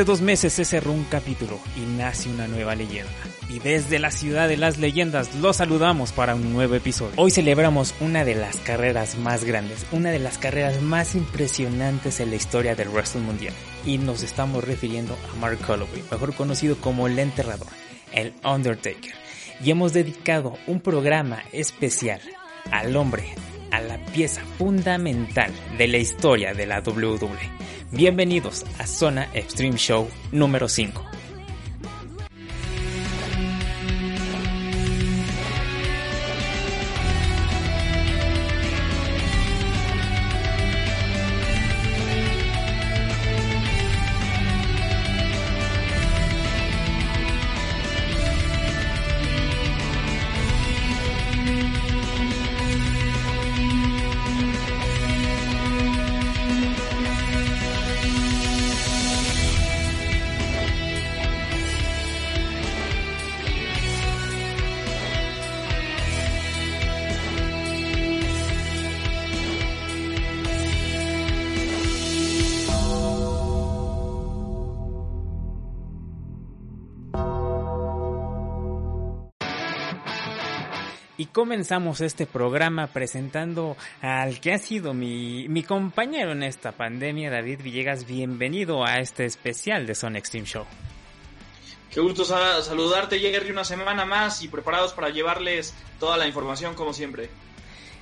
Hace dos meses se cerró un capítulo y nace una nueva leyenda. Y desde la ciudad de las leyendas los saludamos para un nuevo episodio. Hoy celebramos una de las carreras más grandes, una de las carreras más impresionantes en la historia del wrestling mundial. Y nos estamos refiriendo a Mark Holloway, mejor conocido como el enterrador, el Undertaker. Y hemos dedicado un programa especial al hombre, a la pieza fundamental de la historia de la WWE Bienvenidos a Zona Extreme Show número 5. Comenzamos este programa presentando al que ha sido mi, mi compañero en esta pandemia, David Villegas. Bienvenido a este especial de Son Extreme Show. Qué gusto saludarte, Jerry, una semana más y preparados para llevarles toda la información como siempre.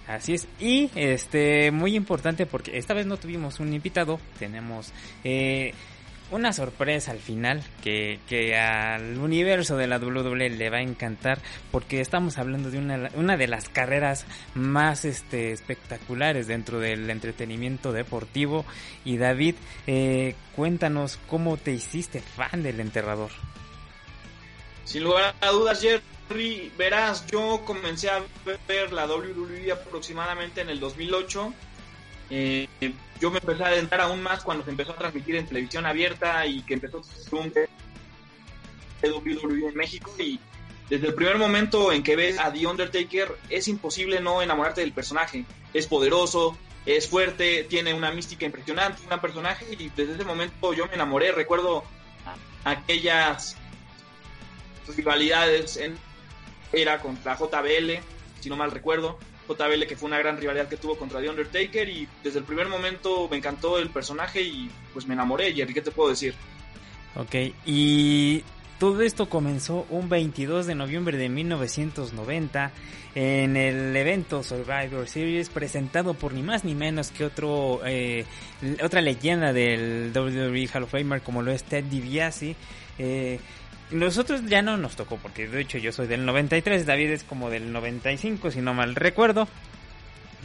Así es, y este muy importante porque esta vez no tuvimos un invitado, tenemos eh, una sorpresa al final que, que, al universo de la WWE le va a encantar porque estamos hablando de una, una de las carreras más este, espectaculares dentro del entretenimiento deportivo. Y David eh, cuéntanos cómo te hiciste fan del enterrador. Sin lugar a dudas Jerry verás yo comencé a ver la WWE aproximadamente en el 2008 eh, yo me empecé a adentrar aún más cuando se empezó a transmitir en televisión abierta y que empezó un WWE en México y desde el primer momento en que ves a The Undertaker es imposible no enamorarte del personaje. Es poderoso, es fuerte, tiene una mística impresionante, un personaje y desde ese momento yo me enamoré. Recuerdo aquellas rivalidades en era contra JBL, si no mal recuerdo, JBL, que fue una gran rivalidad que tuvo contra The Undertaker y desde el primer momento me encantó el personaje y pues me enamoré, Jerry, ¿qué te puedo decir? Ok, y todo esto comenzó un 22 de noviembre de 1990 en el evento Survivor Series presentado por ni más ni menos que otro eh, otra leyenda del WWE Hall of Famer como lo es Ted DiBiase. Eh, nosotros ya no nos tocó, porque de hecho yo soy del 93, David es como del 95, si no mal recuerdo.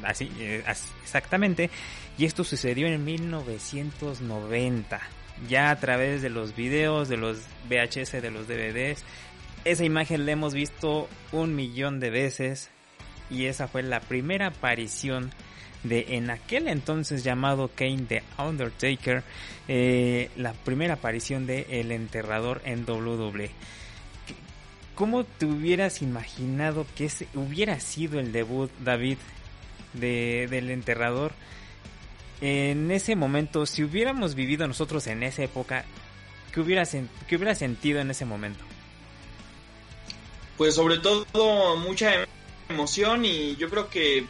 Así, eh, exactamente. Y esto sucedió en 1990. Ya a través de los videos, de los VHS, de los DVDs. Esa imagen la hemos visto un millón de veces. Y esa fue la primera aparición de en aquel entonces llamado Kane the Undertaker, eh, la primera aparición de El Enterrador en WWE. ¿Cómo te hubieras imaginado que ese hubiera sido el debut, David, de, del Enterrador? En ese momento, si hubiéramos vivido nosotros en esa época, ¿qué qué hubiera sentido en ese momento? Pues sobre todo mucha emoción y yo creo que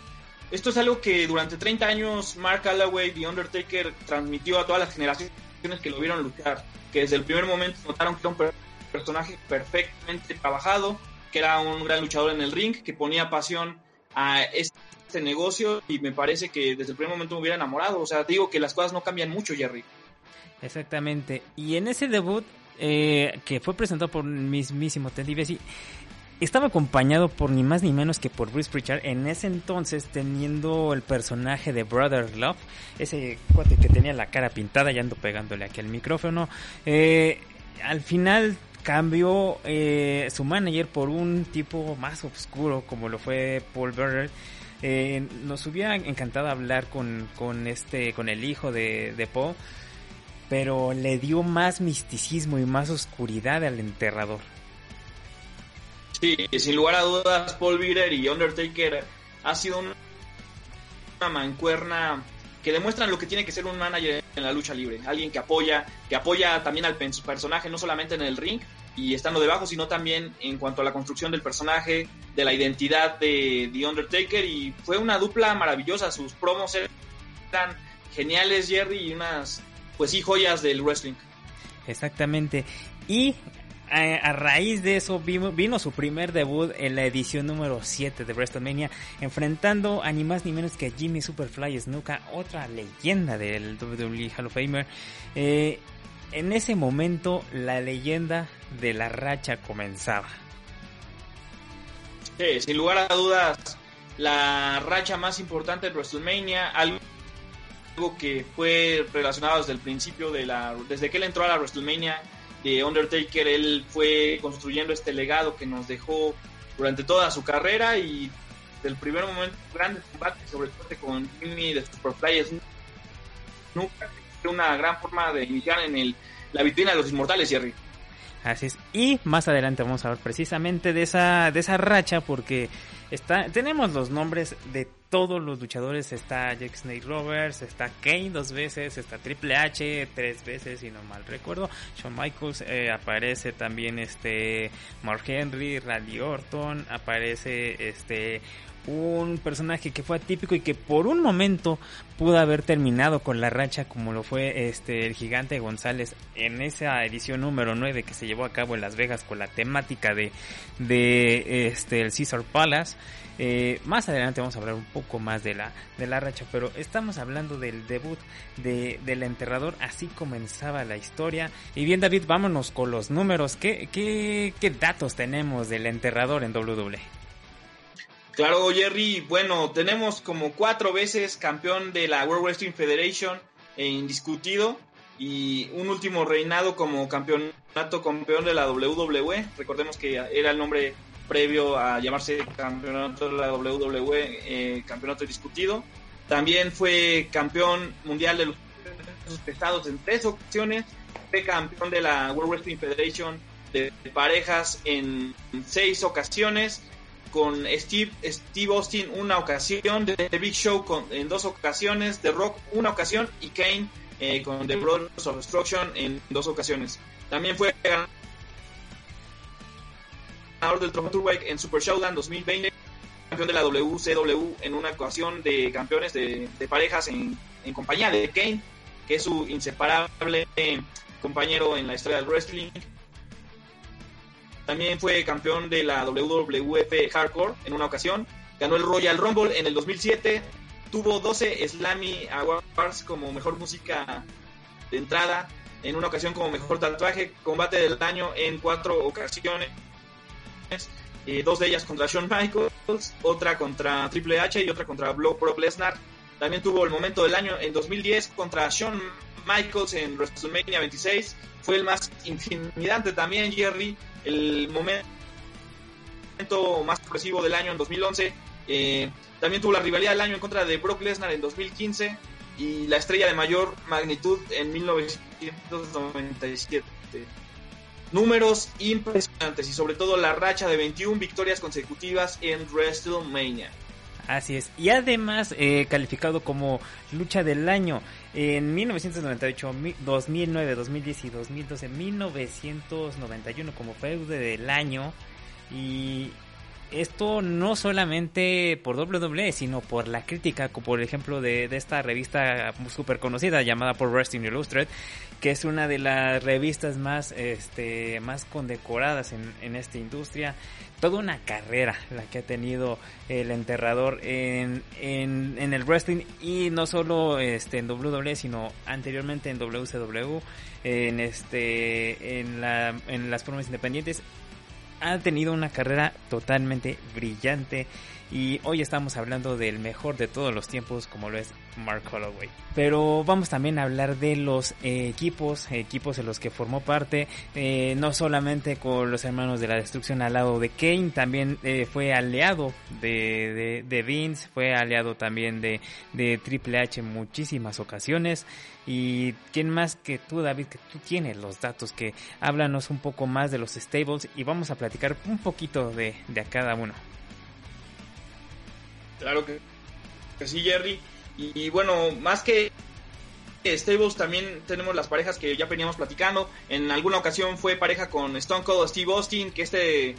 esto es algo que durante 30 años Mark Calloway, The Undertaker, transmitió a todas las generaciones que lo vieron luchar, que desde el primer momento notaron que era un personaje perfectamente trabajado, que era un gran luchador en el ring, que ponía pasión a este negocio y me parece que desde el primer momento me hubiera enamorado. O sea, digo que las cosas no cambian mucho, Jerry. Exactamente. Y en ese debut eh, que fue presentado por el mismísimo Ted DiBiase, estaba acompañado por ni más ni menos que por Bruce Pritchard, en ese entonces teniendo el personaje de Brother Love, ese cuate que tenía la cara pintada y ando pegándole aquí al micrófono. Eh, al final cambió eh, su manager por un tipo más oscuro como lo fue Paul Bearer. Eh, nos hubiera encantado hablar con, con este con el hijo de, de pero le dio más misticismo y más oscuridad al enterrador Sí, sin lugar a dudas, Paul Bearer y Undertaker ha sido una mancuerna que demuestran lo que tiene que ser un manager en la lucha libre, alguien que apoya, que apoya también al personaje no solamente en el ring y estando debajo, sino también en cuanto a la construcción del personaje, de la identidad de The Undertaker y fue una dupla maravillosa, sus promos eran geniales Jerry y unas pues sí joyas del wrestling. Exactamente. Y a, raíz de eso vino, su primer debut en la edición número 7 de WrestleMania, enfrentando a ni más ni menos que a Jimmy Superfly Snuka, otra leyenda del WWE Hall of Famer. Eh, en ese momento la leyenda de la racha comenzaba. Sí, sin lugar a dudas, la racha más importante de WrestleMania, algo que fue relacionado desde el principio de la, desde que él entró a la WrestleMania de Undertaker, él fue construyendo este legado que nos dejó durante toda su carrera y del primer momento, grandes combates, sobre todo con Jimmy de Superfly, nunca una gran forma de iniciar en el, la vitrina de los inmortales, Jerry. Así es. Y más adelante vamos a hablar precisamente de esa, de esa racha porque está, tenemos los nombres de todos los luchadores. Está Jack Snake Roberts, está Kane dos veces, está Triple H tres veces, si no mal recuerdo. Shawn Michaels eh, aparece también este Mark Henry, Randy Orton, aparece este un personaje que fue atípico y que por un momento pudo haber terminado con la racha como lo fue este el gigante González en esa edición número 9 que se llevó a cabo en Las Vegas con la temática de, de este el Caesar Palace. Eh, más adelante vamos a hablar un poco más de la, de la racha, pero estamos hablando del debut de, del enterrador, así comenzaba la historia. Y bien David, vámonos con los números. ¿Qué, qué, qué datos tenemos del enterrador en WWE? Claro, Jerry, bueno, tenemos como cuatro veces campeón de la World Wrestling Federation e indiscutido y un último reinado como campeonato campeón de la WWE. Recordemos que era el nombre previo a llamarse campeonato de la WWE, eh, campeonato discutido. También fue campeón mundial de los pesados en tres ocasiones. Fue campeón de la World Wrestling Federation de parejas en seis ocasiones con Steve, Steve Austin una ocasión, The Big Show con, en dos ocasiones, The Rock una ocasión y Kane eh, con The Brothers of Destruction en dos ocasiones. También fue ganador del Trofeo en Super Showdown 2020, campeón de la WCW en una ocasión de campeones de, parejas en, en, compañía de Kane, que es su inseparable compañero en la historia del wrestling. También fue campeón de la WWF Hardcore en una ocasión. Ganó el Royal Rumble en el 2007. Tuvo 12 Slammy Awards como mejor música de entrada. En una ocasión como mejor tatuaje. Combate del año en cuatro ocasiones. Eh, dos de ellas contra Shawn Michaels. Otra contra Triple H y otra contra Brock Lesnar. También tuvo el momento del año en 2010 contra Shawn Michaels en WrestleMania 26. Fue el más intimidante también, Jerry el momento más expresivo del año en 2011. Eh, también tuvo la rivalidad del año en contra de Brock Lesnar en 2015 y la estrella de mayor magnitud en 1997. Números impresionantes y sobre todo la racha de 21 victorias consecutivas en WrestleMania. Así es. Y además eh, calificado como lucha del año en 1998, 2009, 2010 y 2012, 1991 como feude del año. Y esto no solamente por WWE, sino por la crítica, por ejemplo, de, esta revista súper conocida llamada por Wrestling Illustrated, que es una de las revistas más, este, más condecoradas en, esta industria. Toda una carrera la que ha tenido el enterrador en, en, en el wrestling y no solo este, en WWE, sino anteriormente en WCW, en, este, en, la, en las formas independientes ha tenido una carrera totalmente brillante y hoy estamos hablando del mejor de todos los tiempos como lo es Mark Holloway. Pero vamos también a hablar de los equipos, equipos en los que formó parte, eh, no solamente con los hermanos de la destrucción al lado de Kane, también eh, fue aliado de, de, Vince, fue aliado también de, de Triple H en muchísimas ocasiones. Y quién más que tú, David, que tú tienes los datos, que háblanos un poco más de los stables y vamos a platicar un poquito de, de cada uno. Claro que, sí, Jerry. Y, bueno, más que Stables también tenemos las parejas que ya veníamos platicando. En alguna ocasión fue pareja con Stone Cold Steve Austin, que este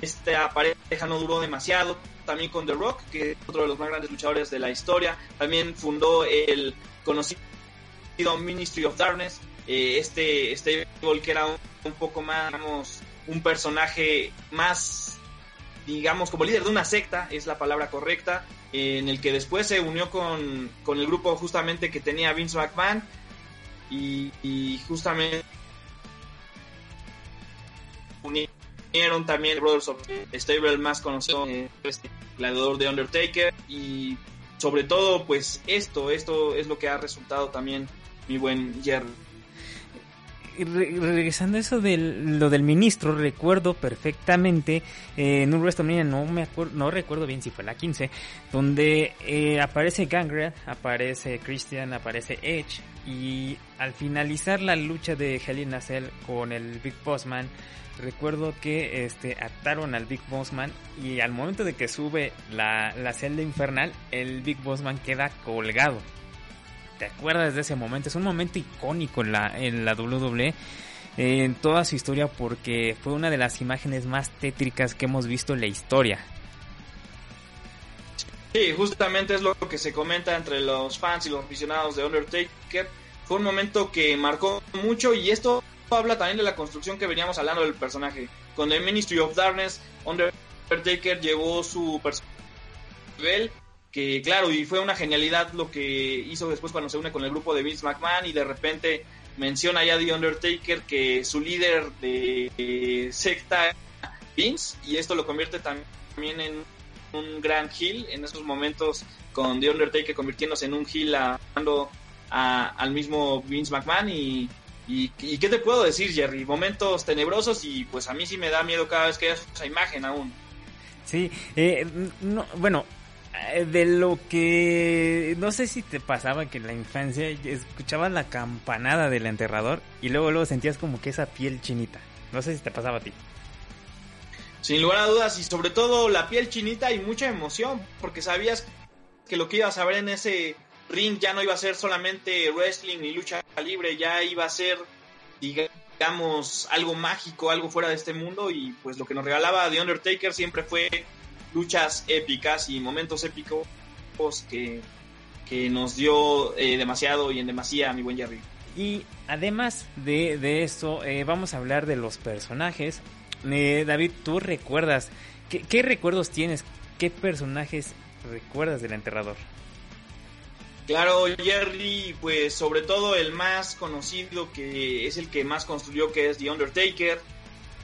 esta pareja no duró demasiado. También con The Rock, que es otro de los más grandes luchadores de la historia. También fundó el conocido Ministry of Darkness. Eh, este Stable que era un, poco más, digamos, un personaje más, digamos, como líder de una secta, es la palabra correcta, en el que después se unió con, con el grupo justamente que tenía Vince McMahon y, justamente unieron también Brothers of Stable más conocido este gladiador de Undertaker y sobre todo pues esto esto es lo que ha resultado también mi buen Jerry regresando a eso de lo del ministro, recuerdo perfectamente eh, en un WrestleMania, no me no recuerdo bien si fue la 15, donde eh, aparece Gangrel, aparece Christian, aparece Edge y al finalizar la lucha de Hell in con el Big Boss Man, recuerdo que este ataron al Big Boss Man y al momento de que sube la, la celda infernal, el Big Boss Man queda colgado te acuerdas de ese momento. Es un momento icónico en la, WWE en toda su historia porque fue una de las imágenes más tétricas que hemos visto en la historia. Sí, justamente es lo que se comenta entre los fans y los aficionados de Undertaker. Fue un momento que marcó mucho y esto habla también de la construcción que veníamos hablando del personaje. Con el Ministry of Darkness, Undertaker llevó su personaje que claro, y fue una genialidad lo que hizo después cuando se une con el grupo de Vince McMahon y de repente menciona ya The Undertaker que su líder de secta Vince y esto lo convierte también en un gran heel en esos momentos con The Undertaker convirtiéndose en un heel hablando al mismo Vince McMahon. Y, qué te puedo decir Jerry momentos tenebrosos y pues a mí sí me da miedo cada vez que veo esa imagen aún. Sí eh, no, bueno eh, de lo que no sé si te pasaba que en la infancia escuchabas la campanada del enterrador y luego luego sentías como que esa piel chinita. No sé si te pasaba a ti. Sin lugar a dudas y sobre todo la piel chinita y mucha emoción porque sabías que lo que ibas a ver en ese ring ya no iba a ser solamente wrestling y lucha libre, ya iba a ser digamos algo mágico, algo fuera de este mundo y pues lo que nos regalaba The Undertaker siempre fue luchas épicas y momentos épicos que, que nos dio eh, demasiado y en demasía mi buen Jerry. Y además de, de esto, eh, vamos a hablar de los personajes. Eh, David, ¿tú recuerdas? ¿qué, ¿Qué recuerdos tienes? ¿Qué personajes recuerdas del enterrador? Claro, Jerry, pues sobre todo el más conocido que es el que más construyó, que es The Undertaker,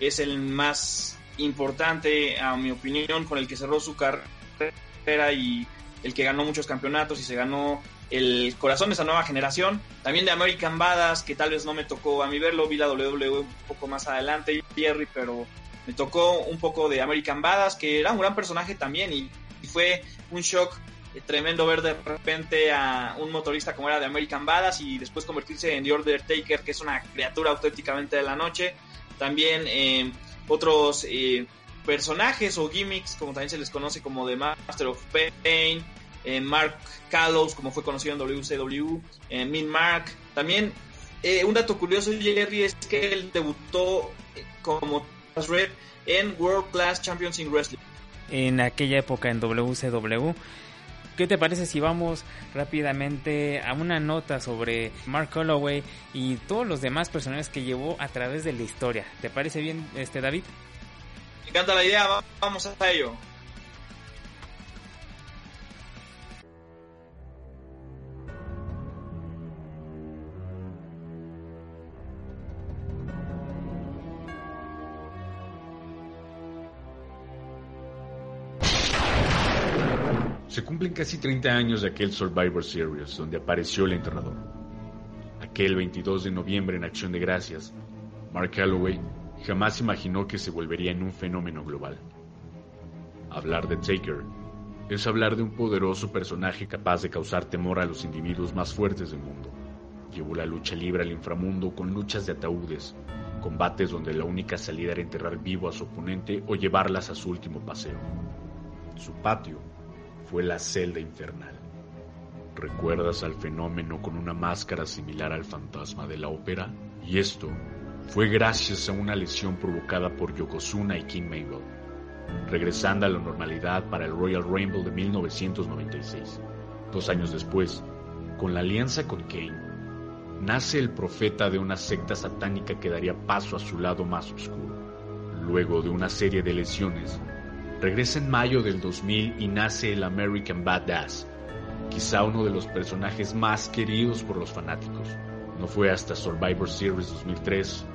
es el más importante, a mi opinión, con el que cerró su carrera y el que ganó muchos campeonatos y se ganó el corazón de esa nueva generación. También de American Badass, que tal vez no me tocó a mí verlo, vi la WWE un poco más adelante, Jerry, pero me tocó un poco de American Badass, que era un gran personaje también y, fue un shock tremendo ver de repente a un motorista como era de American Badass y después convertirse en The Undertaker, que es una criatura auténticamente de la noche. También eh, otros eh, personajes o gimmicks, como también se les conoce como The Master of Pain, eh, Mark Callows, como fue conocido en WCW, eh, Min Mark. También un dato curioso Jerry es que él debutó como Red en World Class Champions in Wrestling. En aquella época en WCW. ¿Qué te parece si vamos rápidamente a una nota sobre Mark Holloway y todos los demás personajes que llevó a través de la historia? ¿Te parece bien, este David? Me encanta la idea, vamos a ello. Se cumplen casi 30 años de aquel Survivor Series donde apareció el entrenador. Aquel 22 de noviembre en Acción de Gracias, Mark Calloway jamás imaginó que se volvería en un fenómeno global. Hablar de Taker es hablar de un poderoso personaje capaz de causar temor a los individuos más fuertes del mundo. Llevó la lucha libre al inframundo con luchas de ataúdes, combates donde la única salida era enterrar vivo a su oponente o llevarlas a su último paseo. Su patio fue la celda infernal. ¿Recuerdas al fenómeno con una máscara similar al fantasma de la ópera? Y esto fue gracias a una lesión provocada por Yokozuna y King Mabel, regresando a la normalidad para el Royal Rumble de 1996. Dos años después, con la alianza con Kane, nace el profeta de una secta satánica que daría paso a su lado más oscuro. Luego de una serie de lesiones, regresa en mayo del 2000 y nace el American Badass, quizá uno de los personajes más queridos por los fanáticos. No fue hasta Survivor Series 2003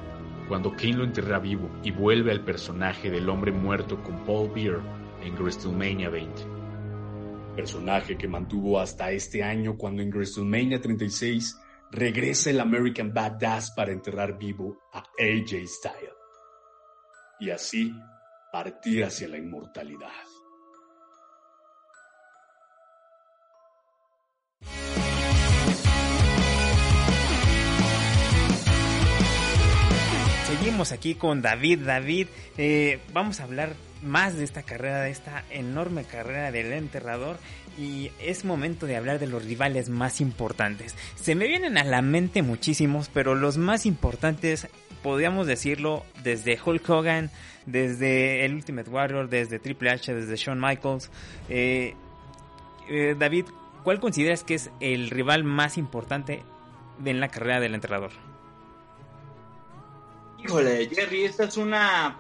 cuando Kane lo enterra vivo y vuelve al personaje del hombre muerto con Paul Beer en WrestleMania 20. Personaje que mantuvo hasta este año cuando en WrestleMania 36 regresa el American Badass para enterrar vivo a AJ Styles. Y así partir hacia la inmortalidad. Seguimos aquí con David. David, eh, vamos a hablar más de esta carrera, de esta enorme carrera del enterrador. Y es momento de hablar de los rivales más importantes. Se me vienen a la mente muchísimos, pero los más importantes, podríamos decirlo, desde Hulk Hogan, desde el Ultimate Warrior, desde Triple H, desde Shawn Michaels. Eh, eh, David, ¿cuál consideras que es el rival más importante en la carrera del enterrador? Híjole, Jerry, esta es una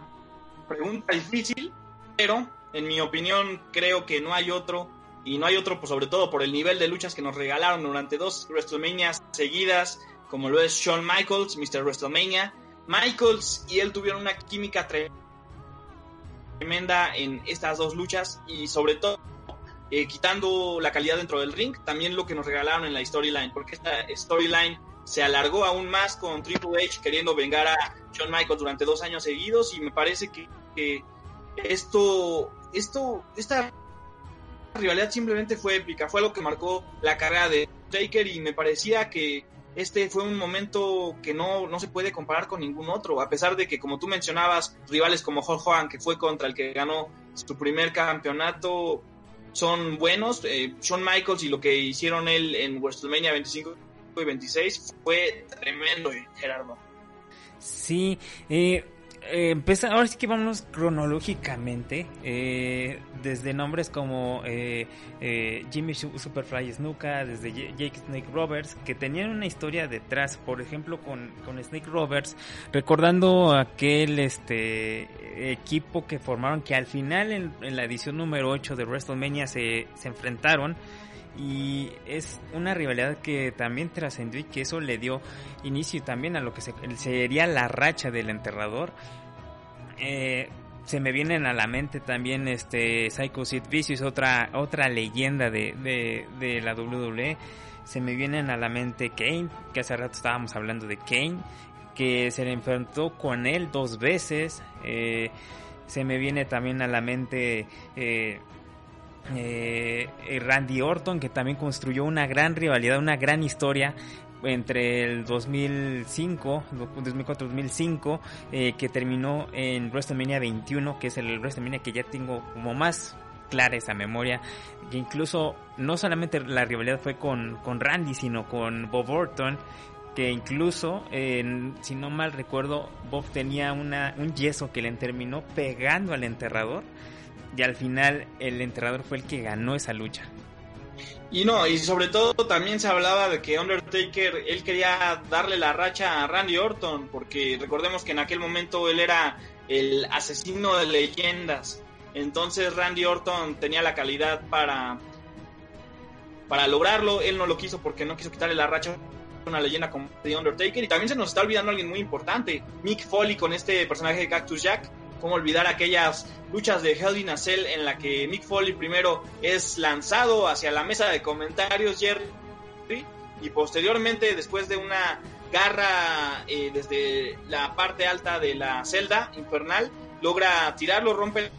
pregunta difícil, pero en mi opinión creo que no hay otro, y no hay otro pues, sobre todo por el nivel de luchas que nos regalaron durante dos WrestleMania seguidas, como lo es Shawn Michaels, Mr. WrestleMania. Michaels y él tuvieron una química tremenda en estas dos luchas y sobre todo eh, quitando la calidad dentro del ring, también lo que nos regalaron en la storyline, porque esta storyline se alargó aún más con Triple H queriendo vengar a Shawn Michaels durante dos años seguidos y me parece que, esto, esto, esta rivalidad simplemente fue épica, fue lo que marcó la carrera de Taker y me parecía que este fue un momento que no, no se puede comparar con ningún otro, a pesar de que, como tú mencionabas, rivales como Hulk Hogan, que fue contra el que ganó su primer campeonato, son buenos. Eh, Shawn Michaels y lo que hicieron él en WrestleMania 25 y 26 fue tremendo, Gerardo. Sí, eh, eh, ahora sí que vamos cronológicamente, eh, desde nombres como eh, eh, Jimmy Superfly Snuka, desde Jake Snake Roberts, que tenían una historia detrás, por ejemplo con, con Snake Roberts, recordando aquel este equipo que formaron, que al final en, en la edición número 8 de WrestleMania se, se enfrentaron y es una rivalidad que también trascendió y que eso le dio inicio también a lo que sería la racha del enterrador. Eh, se me vienen a la mente también este Psycho Sid Vicious, otra, otra leyenda de, de, la WWE. Se me vienen a la mente Kane, que hace rato estábamos hablando de Kane, que se le enfrentó con él dos veces. Eh, se me viene también a la mente eh, eh, Randy Orton, que también construyó una gran rivalidad, una gran historia entre el 2005, 2004-2005, eh, que terminó en WrestleMania 21, que es el WrestleMania que ya tengo como más clara esa memoria, que incluso no solamente la rivalidad fue con, con Randy, sino con Bob Orton, que incluso, si no mal recuerdo, Bob tenía una, un yeso que le terminó pegando al enterrador y al final el entrenador fue el que ganó esa lucha. Y no, y sobre todo también se hablaba de que Undertaker, él quería darle la racha a Randy Orton, porque recordemos que en aquel momento él era el asesino de leyendas. Entonces Randy Orton tenía la calidad para, para lograrlo. Él no lo quiso porque no quiso quitarle la racha a una leyenda como The Undertaker. Y también se nos está olvidando alguien muy importante, Mick Foley con este personaje de Cactus Jack cómo olvidar aquellas luchas de Hell in a Cell en la que Mick Foley primero es lanzado hacia la mesa de comentarios, Jerry, y posteriormente, después de una garra eh, desde la parte alta de la celda infernal, logra tirarlo, rompe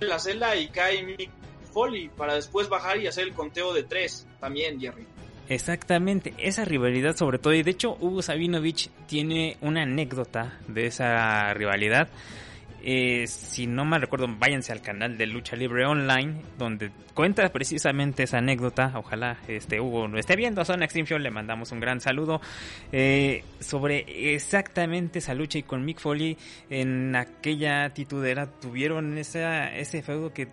la celda y cae Mick Foley para después bajar y hacer el conteo de tres también, Jerry. Exactamente, esa rivalidad sobre todo, y de hecho Hugo Sabinovich tiene una anécdota de esa rivalidad Eh, si no mal recuerdo, váyanse al canal de Lucha Libre Online, donde cuenta precisamente esa anécdota. Ojalá este Hugo lo esté viendo a Zona Show, le mandamos un gran saludo. Eh, sobre exactamente esa lucha y con Mick Foley en aquella titudera tuvieron esa, ese feudo que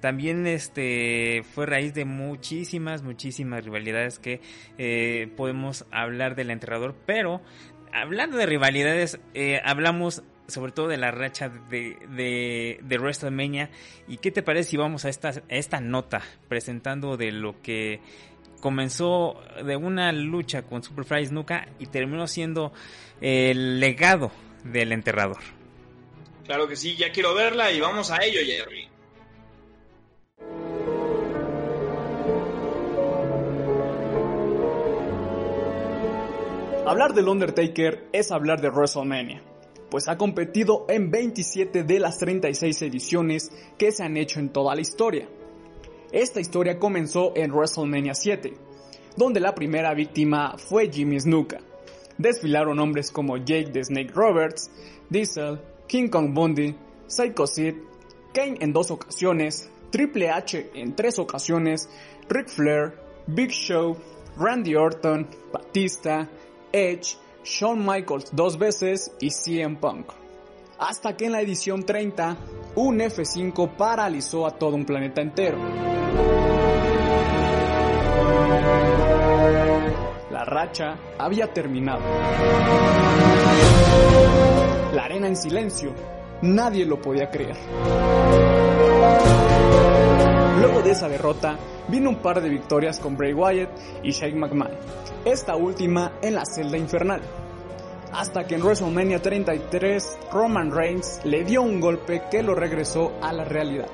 también este fue raíz de muchísimas, muchísimas rivalidades que eh, podemos hablar del enterrador, pero hablando de rivalidades, hablamos sobre todo de la racha de, de, de, WrestleMania. ¿Y qué te parece si vamos a esta, a esta nota presentando de lo que comenzó de una lucha con Superfly Snuka y terminó siendo el legado del enterrador? Claro que sí, ya quiero verla y vamos a ello, Jerry. Hablar del Undertaker es hablar de WrestleMania, pues ha competido en 27 de las 36 ediciones que se han hecho en toda la historia. Esta historia comenzó en WrestleMania 7, donde la primera víctima fue Jimmy Snuka. Desfilaron hombres como Jake the Snake Roberts, Diesel, King Kong Bundy, Psycho Sid, Kane en dos ocasiones, Triple H en tres ocasiones, Ric Flair, Big Show, Randy Orton, Batista, Edge, Shawn Michaels dos veces y CM Punk. Hasta que en la edición 30, un F5 paralizó a todo un planeta entero. La racha había terminado. La arena en silencio. Nadie lo podía creer. Luego de esa derrota, vino un par de victorias con Bray Wyatt y Shane McMahon, esta última en la celda infernal. Hasta que en WrestleMania 33 Roman Reigns le dio un golpe que lo regresó a la realidad.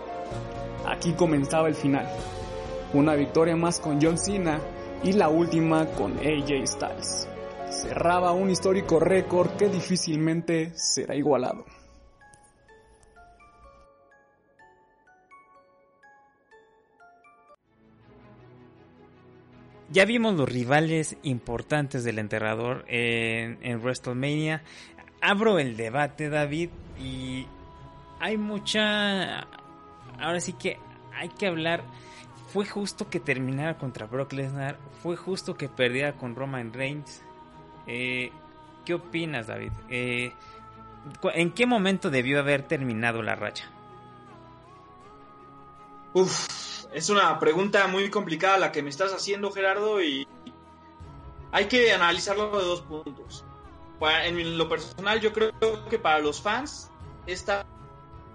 Aquí comenzaba el final. Una victoria más con John Cena y la última con AJ Styles. Cerraba un histórico récord que difícilmente será igualado. Ya vimos los rivales importantes del enterrador en, WrestleMania. Abro el debate, David, y hay mucha... Ahora sí que hay que hablar. ¿Fue justo que terminara contra Brock Lesnar? ¿Fue justo que perdiera con Roman Reigns? Eh, ¿Qué opinas, David? Eh, ¿En qué momento debió haber terminado la racha? Uf, es una pregunta muy complicada la que me estás haciendo, Gerardo, y hay que analizarlo de dos puntos. En lo personal, yo creo que para los fans, esta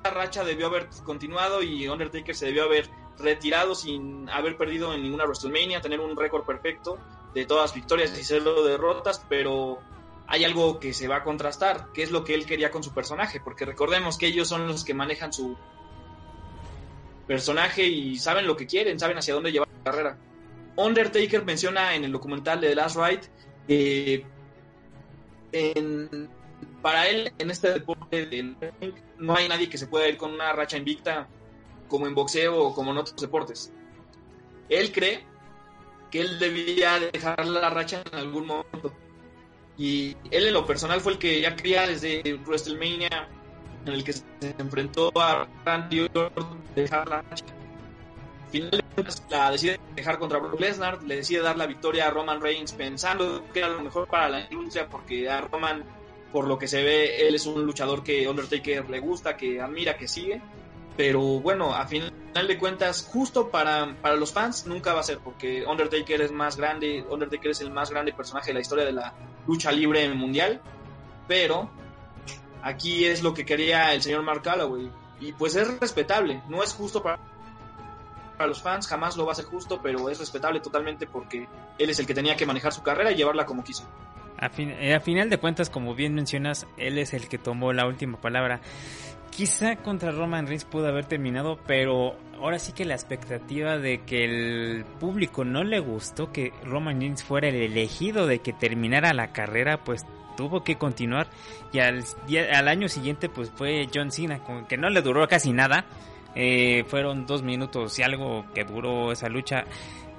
racha debió haber continuado y Undertaker se debió haber retirado sin haber perdido en ninguna WrestleMania, tener un récord perfecto de todas victorias y cero derrotas, pero hay algo que se va a contrastar, que es lo que él quería con su personaje, porque recordemos que ellos son los que manejan su personaje y saben lo que quieren, saben hacia dónde llevar la carrera. Undertaker menciona en el documental de The Last Ride que para él en este deporte no hay nadie que se pueda ir con una racha invicta como en boxeo o como en otros deportes. Él cree que él debía dejar la racha en algún momento. Y él en lo personal fue el que ya quería desde WrestleMania en el que se enfrentó a Randy Orton dejar la. Finalmente la decide dejar contra Brock Lesnar, le decide dar la victoria a Roman Reigns pensando que era lo mejor para la industria porque a Roman, por lo que se ve, él es un luchador que Undertaker le gusta, que admira, que sigue. Pero bueno, a final de cuentas, justo para, para los fans nunca va a ser porque Undertaker es más grande, Undertaker es el más grande personaje de la historia de la lucha libre mundial. Pero Aquí es lo que quería el señor Mark Calloway. Y pues es respetable. No es justo para, los fans, jamás lo va a ser justo, pero es respetable totalmente porque él es el que tenía que manejar su carrera y llevarla como quiso. Eh, a final de cuentas, como bien mencionas, él es el que tomó la última palabra. Quizá contra Roman Reigns pudo haber terminado, pero ahora sí que la expectativa de que el público no le gustó que Roman Reigns fuera el elegido de que terminara la carrera, pues tuvo que continuar y al, al año siguiente pues fue John Cena, que no le duró casi nada, eh, fueron dos minutos y algo que duró esa lucha.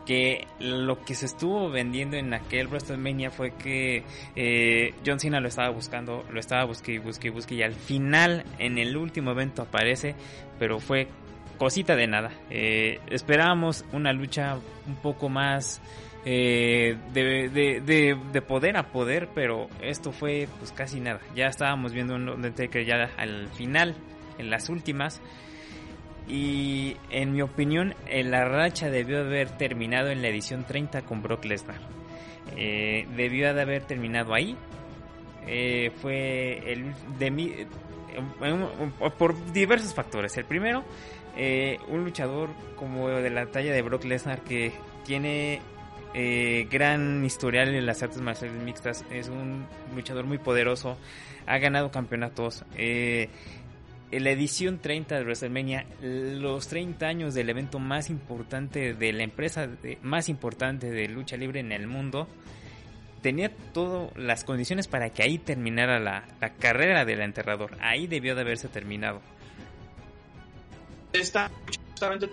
que lo que se estuvo vendiendo en aquel WrestleMania fue que eh, John Cena lo estaba buscando, lo estaba busque y busque y busque y al final en el último evento aparece, pero fue cosita de nada. Eh, esperábamos una lucha un poco más eh, de, de, de, poder a poder, pero esto fue pues casi nada. Ya estábamos viendo un Undertaker ya al final, en las últimas. Y en mi opinión, la racha debió haber terminado en la edición 30 con Brock Lesnar. Eh, debió de haber terminado ahí. Eh, fue el de mi, por diversos factores. El primero, eh, un luchador como de la talla de Brock Lesnar que tiene eh, gran historial en las artes marciales mixtas, es un luchador muy poderoso, ha ganado campeonatos. Eh, en la edición 30 de WrestleMania, los 30 años del evento más importante de la empresa más importante de lucha libre en el mundo, tenía todas las condiciones para que ahí terminara la, la carrera del enterrador. Ahí debió de haberse terminado esta justamente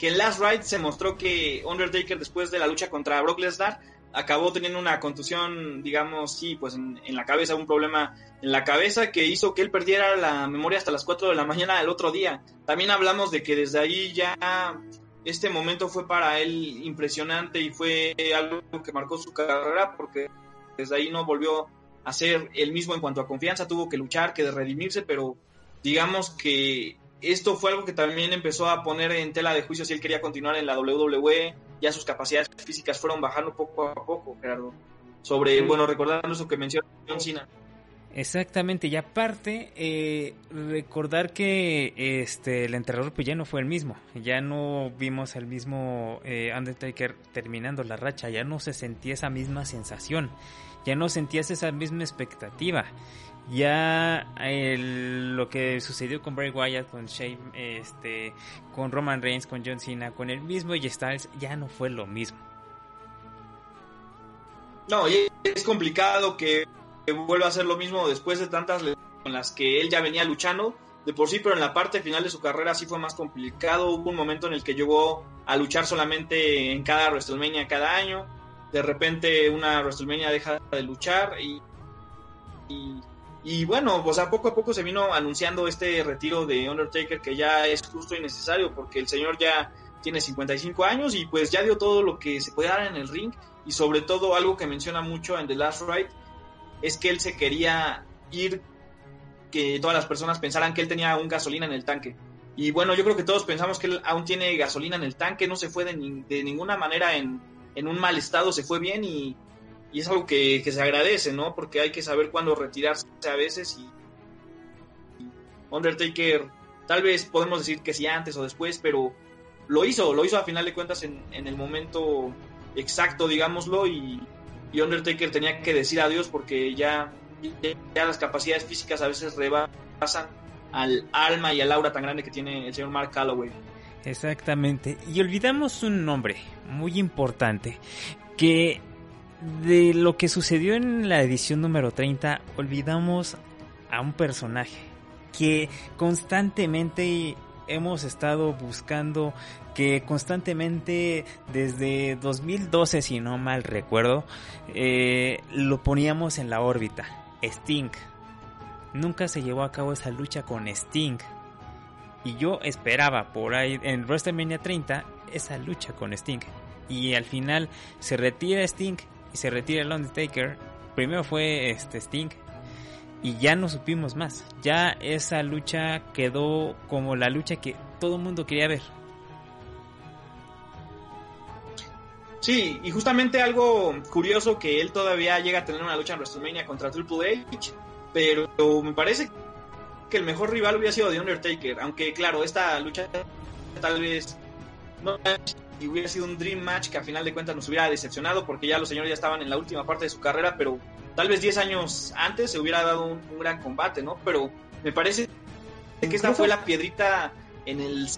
que en Last Ride se mostró que Undertaker después de la lucha contra Brock Lesnar acabó teniendo una contusión, digamos, sí, pues en, la cabeza, un problema en la cabeza que hizo que él perdiera la memoria hasta las 4 de la mañana del otro día. También hablamos de que desde ahí ya este momento fue para él impresionante y fue algo que marcó su carrera porque desde ahí no volvió a ser el mismo en cuanto a confianza, tuvo que luchar, que redimirse, pero digamos que esto fue algo que también empezó a poner en tela de juicio si él quería continuar en la WWE, ya sus capacidades físicas fueron bajando poco a poco, Gerardo. Sobre, bueno, recordando eso que mencionó John Cena. Exactamente, y aparte, eh, recordar que este el enterrador pues ya no fue el mismo, ya no vimos al mismo eh, Undertaker terminando la racha, ya no se sentía esa misma sensación, ya no sentías esa misma expectativa ya lo que sucedió con Bray Wyatt, con Shane, este, con Roman Reigns, con John Cena, con el mismo y Styles, ya no fue lo mismo. No, y es complicado que, vuelva a ser lo mismo después de tantas con las que él ya venía luchando de por sí, pero en la parte final de su carrera sí fue más complicado. Hubo un momento en el que llegó a luchar solamente en cada WrestleMania cada año. De repente una WrestleMania deja de luchar y bueno, pues a poco a poco se vino anunciando este retiro de Undertaker que ya es justo y necesario porque el señor ya tiene 55 años y pues ya dio todo lo que se puede dar en el ring y sobre todo algo que menciona mucho en The Last Ride es que él se quería ir que todas las personas pensaran que él tenía un gasolina en el tanque. Y bueno, yo creo que todos pensamos que él aún tiene gasolina en el tanque, no se fue de, de ninguna manera en, en un mal estado, se fue bien y y es algo que, se agradece, ¿no? Porque hay que saber cuándo retirarse a veces y, Undertaker, tal vez podemos decir que sí antes o después, pero lo hizo, lo hizo a final de cuentas en, el momento exacto, digámoslo, y, Undertaker tenía que decir adiós porque ya, ya las capacidades físicas a veces rebasan al alma y al aura tan grande que tiene el señor Mark Calloway. Exactamente, y olvidamos un nombre muy importante que de lo que sucedió en la edición número 30, olvidamos a un personaje que constantemente hemos estado buscando, que constantemente desde 2012, si no mal recuerdo, eh, lo poníamos en la órbita, Sting. Nunca se llevó a cabo esa lucha con Sting. Y yo esperaba por ahí en WrestleMania 30 esa lucha con Sting. Y al final se retira Sting y se retira el Undertaker, primero fue este Sting y ya no supimos más. Ya esa lucha quedó como la lucha que todo el mundo quería ver. Sí, y justamente algo curioso que él todavía llega a tener una lucha en WrestleMania contra Triple H, pero me parece que el mejor rival hubiera sido The Undertaker, aunque claro, esta lucha tal vez no y hubiera sido un dream match que a final de cuentas nos hubiera decepcionado porque ya los señores ya estaban en la última parte de su carrera, pero tal vez 10 años antes se hubiera dado un, gran combate, ¿no? Pero me parece que esta fue la piedrita en el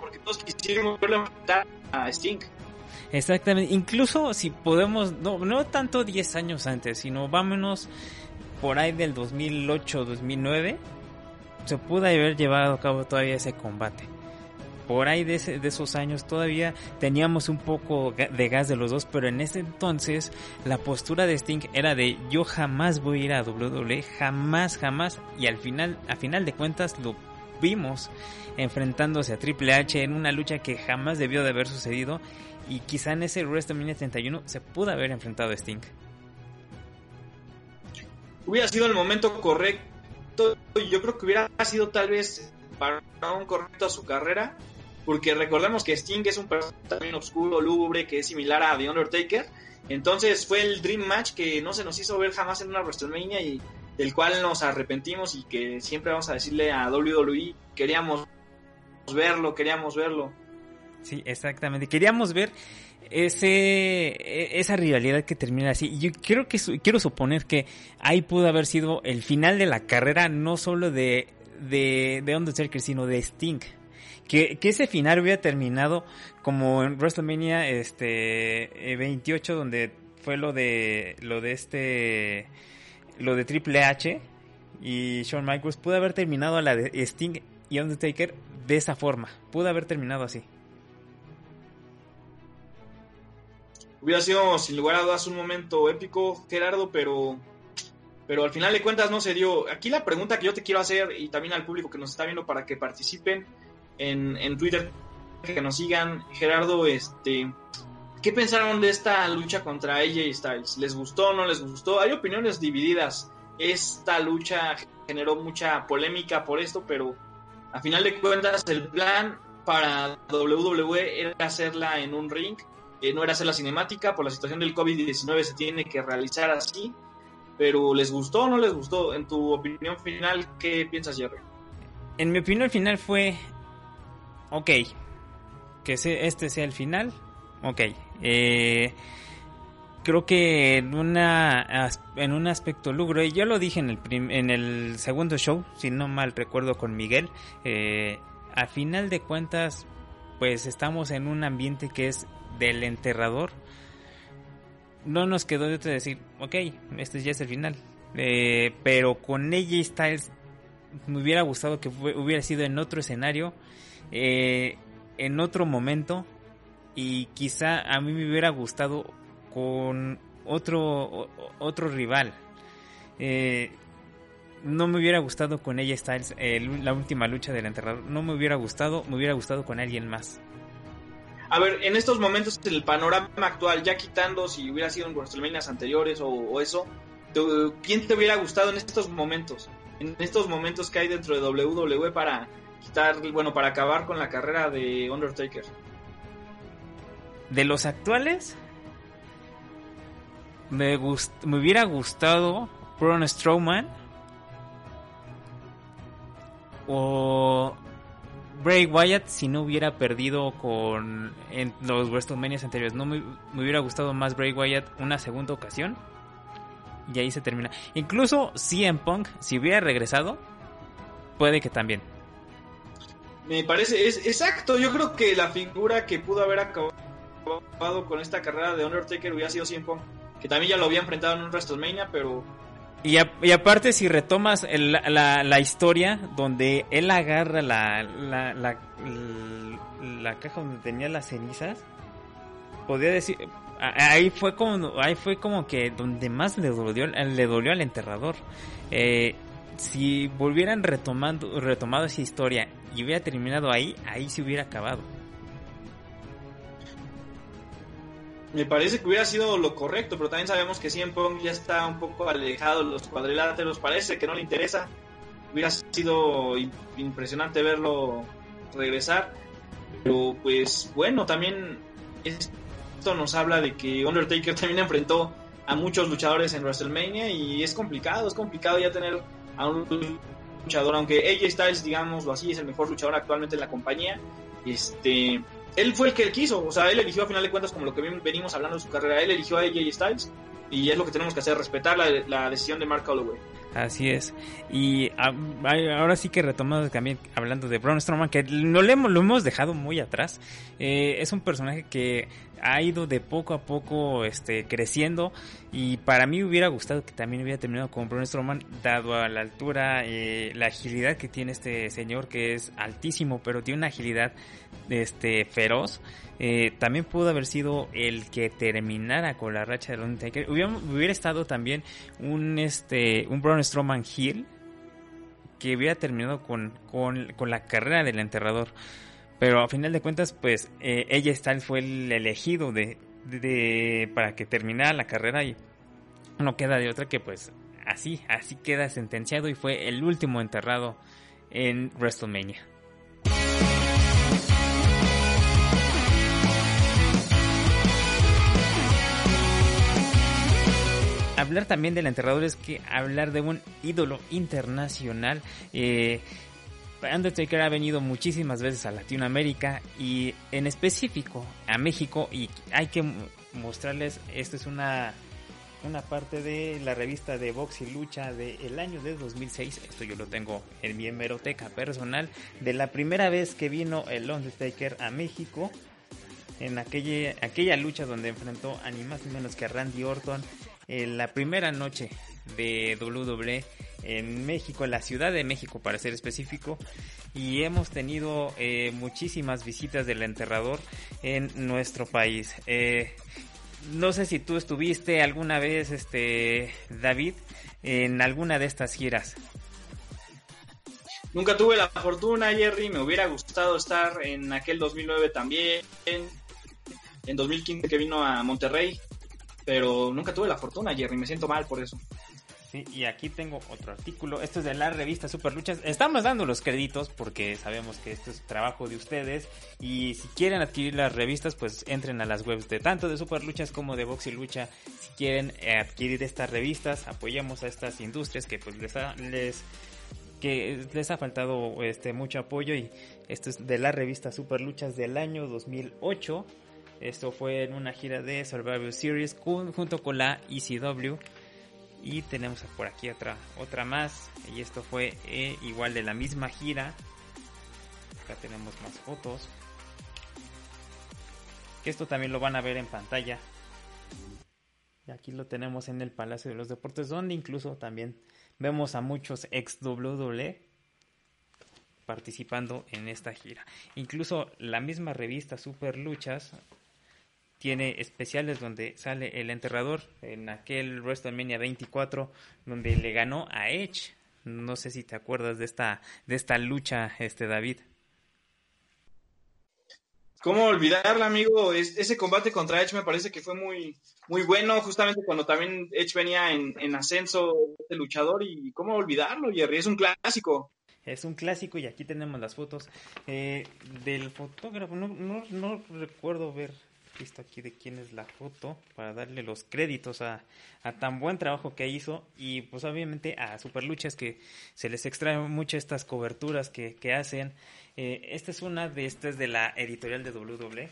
porque todos quisieron verle matar a Sting. Exactamente, incluso si podemos, no, no tanto 10 años antes, sino vámonos por ahí del 2008-2009, se pudo haber llevado a cabo todavía ese combate por ahí de, de, esos años todavía teníamos un poco de gas de los dos, pero en ese entonces la postura de Sting era de yo jamás voy a ir a WWE, jamás, jamás, y al final, a final de cuentas lo vimos enfrentándose a Triple H en una lucha que jamás debió de haber sucedido y quizá en ese WrestleMania 31 se pudo haber enfrentado a Sting. Hubiera sido el momento correcto yo creo que hubiera sido tal vez para un correcto a su carrera porque recordemos que Sting es un personaje también oscuro, lúgubre, que es similar a The Undertaker. Entonces fue el Dream Match que no se nos hizo ver jamás en una WrestleMania y del cual nos arrepentimos y que siempre vamos a decirle a WWE, queríamos verlo, queríamos verlo. Sí, exactamente. Queríamos ver ese e, esa rivalidad que termina así. Y yo quiero que quiero suponer que ahí pudo haber sido el final de la carrera no solo de de, de Undertaker, sino de Sting. Que, ese final hubiera terminado como en WrestleMania este 28 eh, donde fue lo de lo de este lo de Triple H y Shawn Michaels pudo haber terminado a la de Sting y Undertaker de esa forma. Pudo haber terminado así. Hubiera sido sin lugar a dudas un momento épico, Gerardo, pero pero al final de cuentas no se dio. Aquí la pregunta que yo te quiero hacer y también al público que nos está viendo para que participen en, en Twitter, que nos sigan, Gerardo, este, ¿qué pensaron de esta lucha contra AJ Styles? ¿Les gustó o no les gustó? Hay opiniones divididas. Esta lucha generó mucha polémica por esto, pero a final de cuentas el plan para WWE era hacerla en un ring, eh, no era hacer la cinemática, por la situación del COVID-19 se tiene que realizar así, pero ¿les gustó o no les gustó? En tu opinión final, ¿qué piensas, Jerry? En mi opinión final fue, ok, que este sea el final, ok. Eh, creo que en, una, en un aspecto y yo lo dije en el, en el segundo show, si no mal recuerdo con Miguel, eh, a final de cuentas, pues estamos en un ambiente que es del enterrador, no nos quedó de decir, ok, este ya es el final. Eh, pero con AJ Styles me hubiera gustado que hubiera sido en otro escenario, eh, en otro momento, y quizá a mí me hubiera gustado con otro, otro rival. Eh, no me hubiera gustado con AJ Styles la última lucha del enterrador. No me hubiera gustado, me hubiera gustado con alguien más. A ver, en estos momentos, en el panorama actual, ya quitando si hubiera sido en WrestleMania anteriores o, eso, ¿quién te hubiera gustado en estos momentos? En estos momentos que hay dentro de WWE para quitar, bueno, para acabar con la carrera de Undertaker. De los actuales, me, me hubiera gustado Braun Strowman o Bray Wyatt si no hubiera perdido con en los WrestleMania anteriores. No me, hubiera gustado más Bray Wyatt una segunda ocasión. Y ahí se termina. Incluso CM Punk, si hubiera regresado, puede que también. Me parece, es exacto. Yo creo que la figura que pudo haber acabado con esta carrera de Undertaker hubiera sido CM Punk. Que también ya lo había enfrentado en un WrestleMania, pero y, aparte, si retomas la, historia donde él agarra la, la, la, caja donde tenía las cenizas, podría decir. Ahí fue como ahí fue como que donde más le dolió le dolió al enterrador eh, si volvieran retomando retomado esa historia y hubiera terminado ahí ahí se hubiera acabado. Me parece que hubiera sido lo correcto, pero también sabemos que CM Punk ya está un poco alejado los cuadriláteros, parece que no le interesa. Hubiera sido impresionante verlo regresar, pero pues bueno, también esto nos habla de que Undertaker también enfrentó a muchos luchadores en WrestleMania y es complicado, es complicado ya tener a un luchador, aunque AJ Styles, digámoslo así, es el mejor luchador actualmente en la compañía, este él fue el que quiso, o sea, él eligió a final de cuentas como lo que venimos hablando de su carrera, él eligió a AJ Styles y es lo que tenemos que hacer, respetar la, decisión de Mark Holloway. Así es. Y ahora sí que retomando también hablando de Braun Strowman, que no lo hemos, lo hemos dejado muy atrás. Eh, es un personaje que ha ido de poco a poco este, creciendo y para mí hubiera gustado que también hubiera terminado con Braun Strowman dado a la altura, eh, la agilidad que tiene este señor que es altísimo pero tiene una agilidad este, feroz. Eh, también pudo haber sido el que terminara con la racha de Undertaker. Hubiera, hubiera estado también un, este, un Braun Strowman Hill que hubiera terminado con, con, con la carrera del enterrador. Pero a final de cuentas, pues eh, ella Styles fue el elegido de, de, para que terminara la carrera y no queda de otra que pues así, así queda sentenciado y fue el último enterrado en WrestleMania. Hablar también del enterrador es que hablar de un ídolo internacional. Eh, Undertaker ha venido muchísimas veces a Latinoamérica y en específico a México y hay que mostrarles, esto es una, una parte de la revista de Box y Lucha del año de 2006, esto yo lo tengo en mi hemeroteca personal, de la primera vez que vino el Undertaker a México, en aquella, aquella lucha donde enfrentó a ni más ni menos que a Randy Orton en la primera noche de WWE en México, en la Ciudad de México para ser específico, y hemos tenido eh, muchísimas visitas del enterrador en nuestro país. Eh, no sé si tú estuviste alguna vez, este David, en alguna de estas giras. Nunca tuve la fortuna, Jerry, me hubiera gustado estar en aquel 2009 también, en 2015 que vino a Monterrey, pero nunca tuve la fortuna, Jerry, me siento mal por eso y aquí tengo otro artículo. Esto es de la revista Super Luchas. Estamos dando los créditos porque sabemos que esto es trabajo de ustedes. Y si quieren adquirir las revistas, pues entren a las webs de tanto de Super Luchas como de Box y Lucha. Si quieren eh, adquirir estas revistas, apoyamos a estas industrias que pues les ha, les que les ha faltado este mucho apoyo y esto es de la revista Super Luchas del año 2008. Esto fue en una gira de Survivor Series junto con la ECW y tenemos por aquí otra, otra más. Y esto fue eh, igual de la misma gira. Acá tenemos más fotos. Esto también lo van a ver en pantalla. Y aquí lo tenemos en el Palacio de los Deportes, donde incluso también vemos a muchos ex WWE participando en esta gira. Incluso la misma revista Super Luchas tiene especiales donde sale el enterrador en aquel WrestleMania 24 donde le ganó a Edge. No sé si te acuerdas de esta de esta lucha, este David. ¿Cómo olvidarla, amigo? ese combate contra Edge me parece que fue muy, muy bueno, justamente cuando también Edge venía en, ascenso de luchador. ¿Y cómo olvidarlo, Jerry? Es un clásico. Es un clásico y aquí tenemos las fotos eh, del fotógrafo. No, no, no recuerdo ver visto aquí de quién es la foto para darle los créditos a, tan buen trabajo que hizo y pues obviamente a Superluchas que se les extrae mucho estas coberturas que, hacen. Eh, esta es una de estas de la editorial de WWE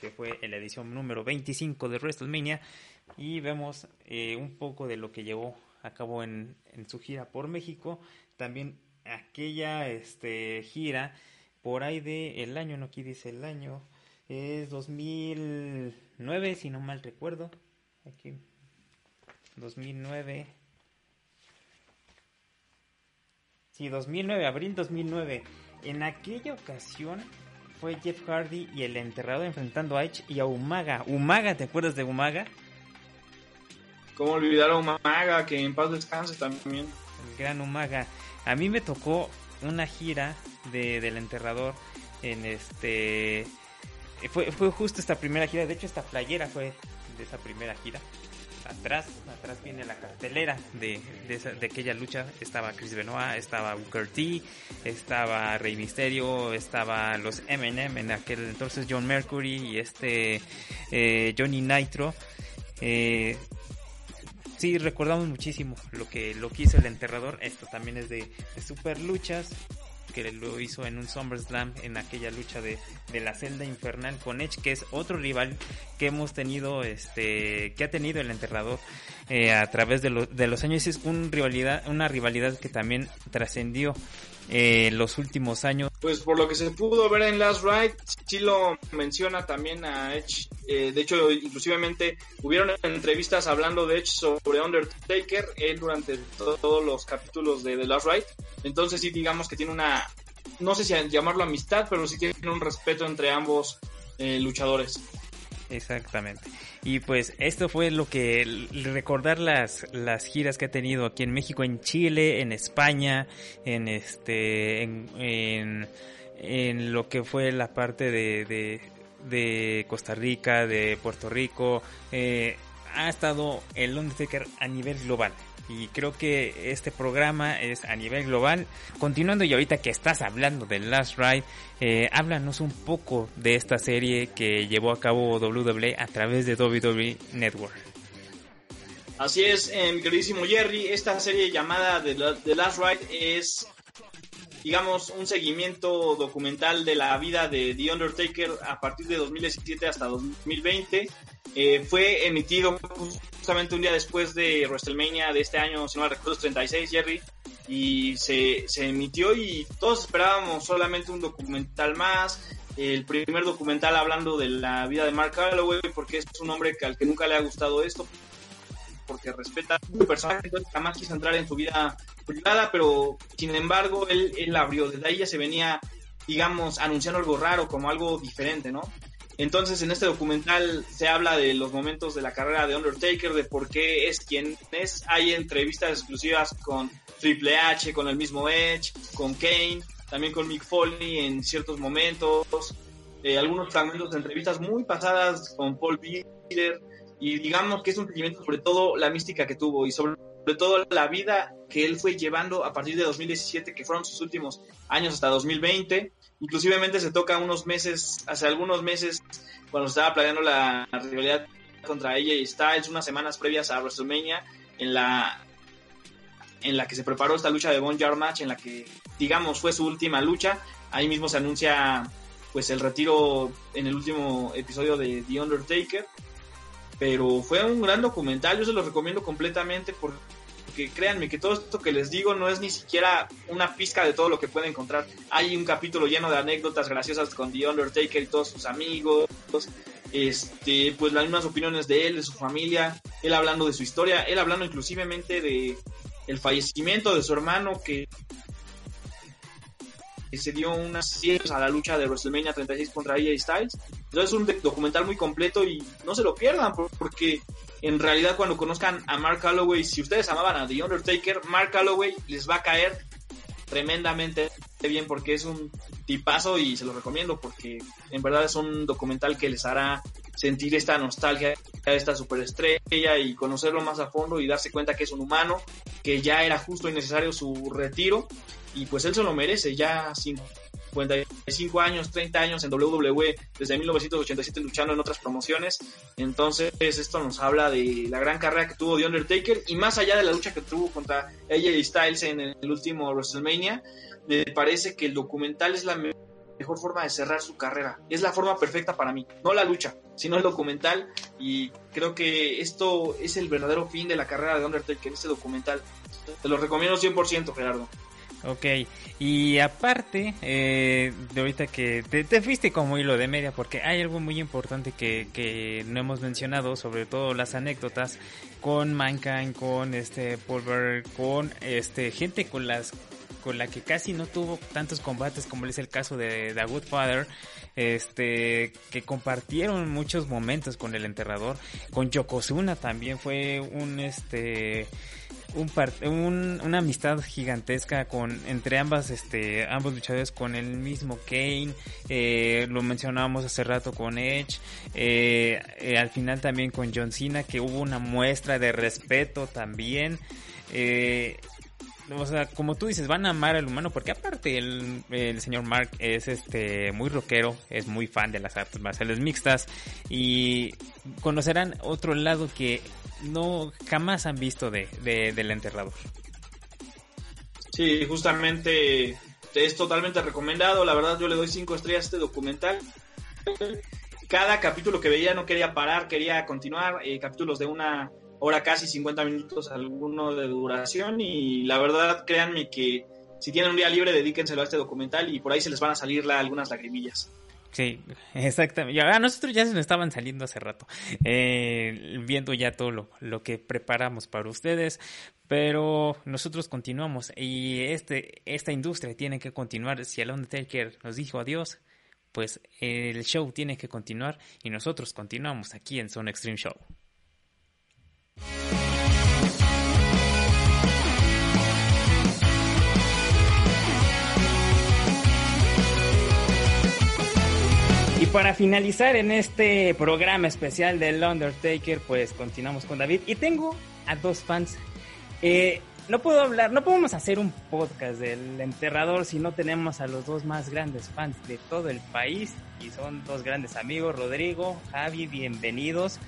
que fue la edición número 25 de WrestleMania y vemos eh, un poco de lo que llevó a cabo en, en su gira por México. También aquella este, gira por ahí de el año, no aquí dice el año, es 2009, si no mal recuerdo. Aquí, 2009. Sí, 2009, abril 2009. En aquella ocasión fue Jeff Hardy y el enterrado enfrentando a Edge y a Umaga. Umaga, ¿te acuerdas de Umaga? ¿Cómo olvidar a Umaga? Que en paz descanse también. El gran Umaga. A mí me tocó una gira de, del enterrador en este fue, fue justo esta primera gira, de hecho esta playera fue de esa primera gira. Atrás, atrás viene la cartelera de, de, aquella lucha. Estaba Chris Benoit, estaba Booker T, estaba Rey Misterio, estaba los Eminem en aquel entonces John Mercury y este eh, Johnny Nitro. Eh, sí, recordamos muchísimo lo que, lo que hizo el enterrador. Esto también es de, de super luchas. Que lo hizo en un SummerSlam en aquella lucha de, de la celda infernal con Edge, que es otro rival que hemos tenido, este, que ha tenido el enterrador eh, a través de, de los años. Es un rivalidad, una rivalidad que también trascendió eh, los últimos años. Pues por lo que se pudo ver en Last Ride, sí lo menciona también a Edge. Eh, de hecho, inclusivamente hubieron entrevistas hablando de Edge sobre Undertaker, él durante todos los capítulos de The Last Ride. Entonces sí digamos que tiene una, no sé si llamarlo amistad, pero sí tiene un respeto entre ambos eh, luchadores. Exactamente. Y pues esto fue lo que recordar las las giras que ha tenido aquí en México, en Chile, en España, en este en, lo que fue la parte de, de, Costa Rica, de Puerto Rico, eh, ha estado el Undertaker a nivel global y creo que este programa es a nivel global. Continuando y ahorita que estás hablando de Last Ride, eh, háblanos un poco de esta serie que llevó a cabo WWE a través de WWE Network. Así es, eh, mi queridísimo Jerry, esta serie llamada The Last Ride es digamos, un seguimiento documental de la vida de The Undertaker a partir de 2017 hasta 2020. Eh, fue emitido justamente un día después de WrestleMania de este año, si no me recuerdo, 36, Jerry, y se, se emitió y todos esperábamos solamente un documental más, el primer documental hablando de la vida de Mark Calloway, porque es un hombre que, al que nunca le ha gustado esto, porque respeta a su personaje, entonces jamás quiso entrar en su vida privada, pero sin embargo él, él abrió, desde ahí ya se venía, digamos, anunciando algo raro, como algo diferente, ¿no? Entonces en este documental se habla de los momentos de la carrera de Undertaker, de por qué es quien es. Hay entrevistas exclusivas con Triple H, con el mismo Edge, con Kane, también con Mick Foley en ciertos momentos. Eh, algunos fragmentos de entrevistas muy pasadas con Paul Bearer. Y digamos que es un seguimiento sobre todo la mística que tuvo y sobre todo la vida que él fue llevando a partir de 2017, que fueron sus últimos años hasta 2020 Inclusivemente se toca unos meses, hace algunos meses, cuando estaba planeando la rivalidad contra AJ Styles, unas semanas previas a WrestleMania, en la en la que se preparó esta lucha de Boneyard Match, en la que, digamos, fue su última lucha. Ahí mismo se anuncia pues el retiro en el último episodio de The Undertaker. Pero fue un gran documental, yo se lo recomiendo completamente porque que créanme que todo esto que les digo no es ni siquiera una pizca de todo lo que pueden encontrar. Hay un capítulo lleno de anécdotas graciosas con The Undertaker y todos sus amigos, este, pues las mismas opiniones de él, de su familia, él hablando de su historia, él hablando inclusivemente de el fallecimiento de su hermano que se dio unas 100 a la lucha de WrestleMania 36 contra AJ Styles. Entonces es un documental muy completo y no se lo pierdan porque en realidad cuando conozcan a Mark Calloway, si ustedes amaban a The Undertaker, Mark Calloway les va a caer tremendamente bien porque es un tipazo y se lo recomiendo porque en verdad es un documental que les hará sentir esta nostalgia de esta superestrella y conocerlo más a fondo y darse cuenta que es un humano, que ya era justo y necesario su retiro y pues él se lo merece, ya 50 45 años, 30 años en WWE, desde 1987 luchando en otras promociones. Entonces, esto nos habla de la gran carrera que tuvo The Undertaker y más allá de la lucha que tuvo contra AJ Styles en el último WrestleMania, me parece que el documental es la mejor forma de cerrar su carrera. Es la forma perfecta para mí, no la lucha, sino el documental y creo que esto es el verdadero fin de la carrera de Undertaker, este documental. Te lo recomiendo 100%, Gerardo. Ok, y aparte eh, de ahorita que te, fuiste como hilo de media, porque hay algo muy importante que, que no hemos mencionado, sobre todo las anécdotas con Mankind, con este Pulver, con este gente con las con la que casi no tuvo tantos combates como es el caso de The Good Father, este, que compartieron muchos momentos con el enterrador, con Yokozuna también fue un, este, un, una amistad gigantesca con entre ambas este ambos luchadores con el mismo Kane eh, lo mencionábamos hace rato con Edge eh, eh, al final también con John Cena que hubo una muestra de respeto también o sea, como tú dices, van a amar al humano porque aparte el, el, señor Mark es este muy rockero, es muy fan de las artes marciales mixtas y conocerán otro lado que no jamás han visto de, del enterrador. Sí, justamente es totalmente recomendado. La verdad, yo le doy cinco estrellas a este documental. Cada capítulo que veía no quería parar, quería continuar. Eh, capítulos de una hora casi 50 minutos, alguno de duración. Y la verdad, créanme que si tienen un día libre, dedíquenselo a este documental y por ahí se les van a salir algunas lagrimillas. Sí, exactamente. A nosotros ya se nos estaban saliendo hace rato, eh, viendo ya todo lo, lo, que preparamos para ustedes, pero nosotros continuamos y este, esta industria tiene que continuar. Si el Undertaker nos dijo adiós, pues el show tiene que continuar y nosotros continuamos aquí en Zone Extreme Show. Y para finalizar en este programa especial del Undertaker, pues continuamos con David. Y tengo a dos fans. Eh, no puedo hablar, no podemos hacer un podcast del enterrador si no tenemos a los dos más grandes fans de todo el país. Y son dos grandes amigos, Rodrigo, Javi, bienvenidos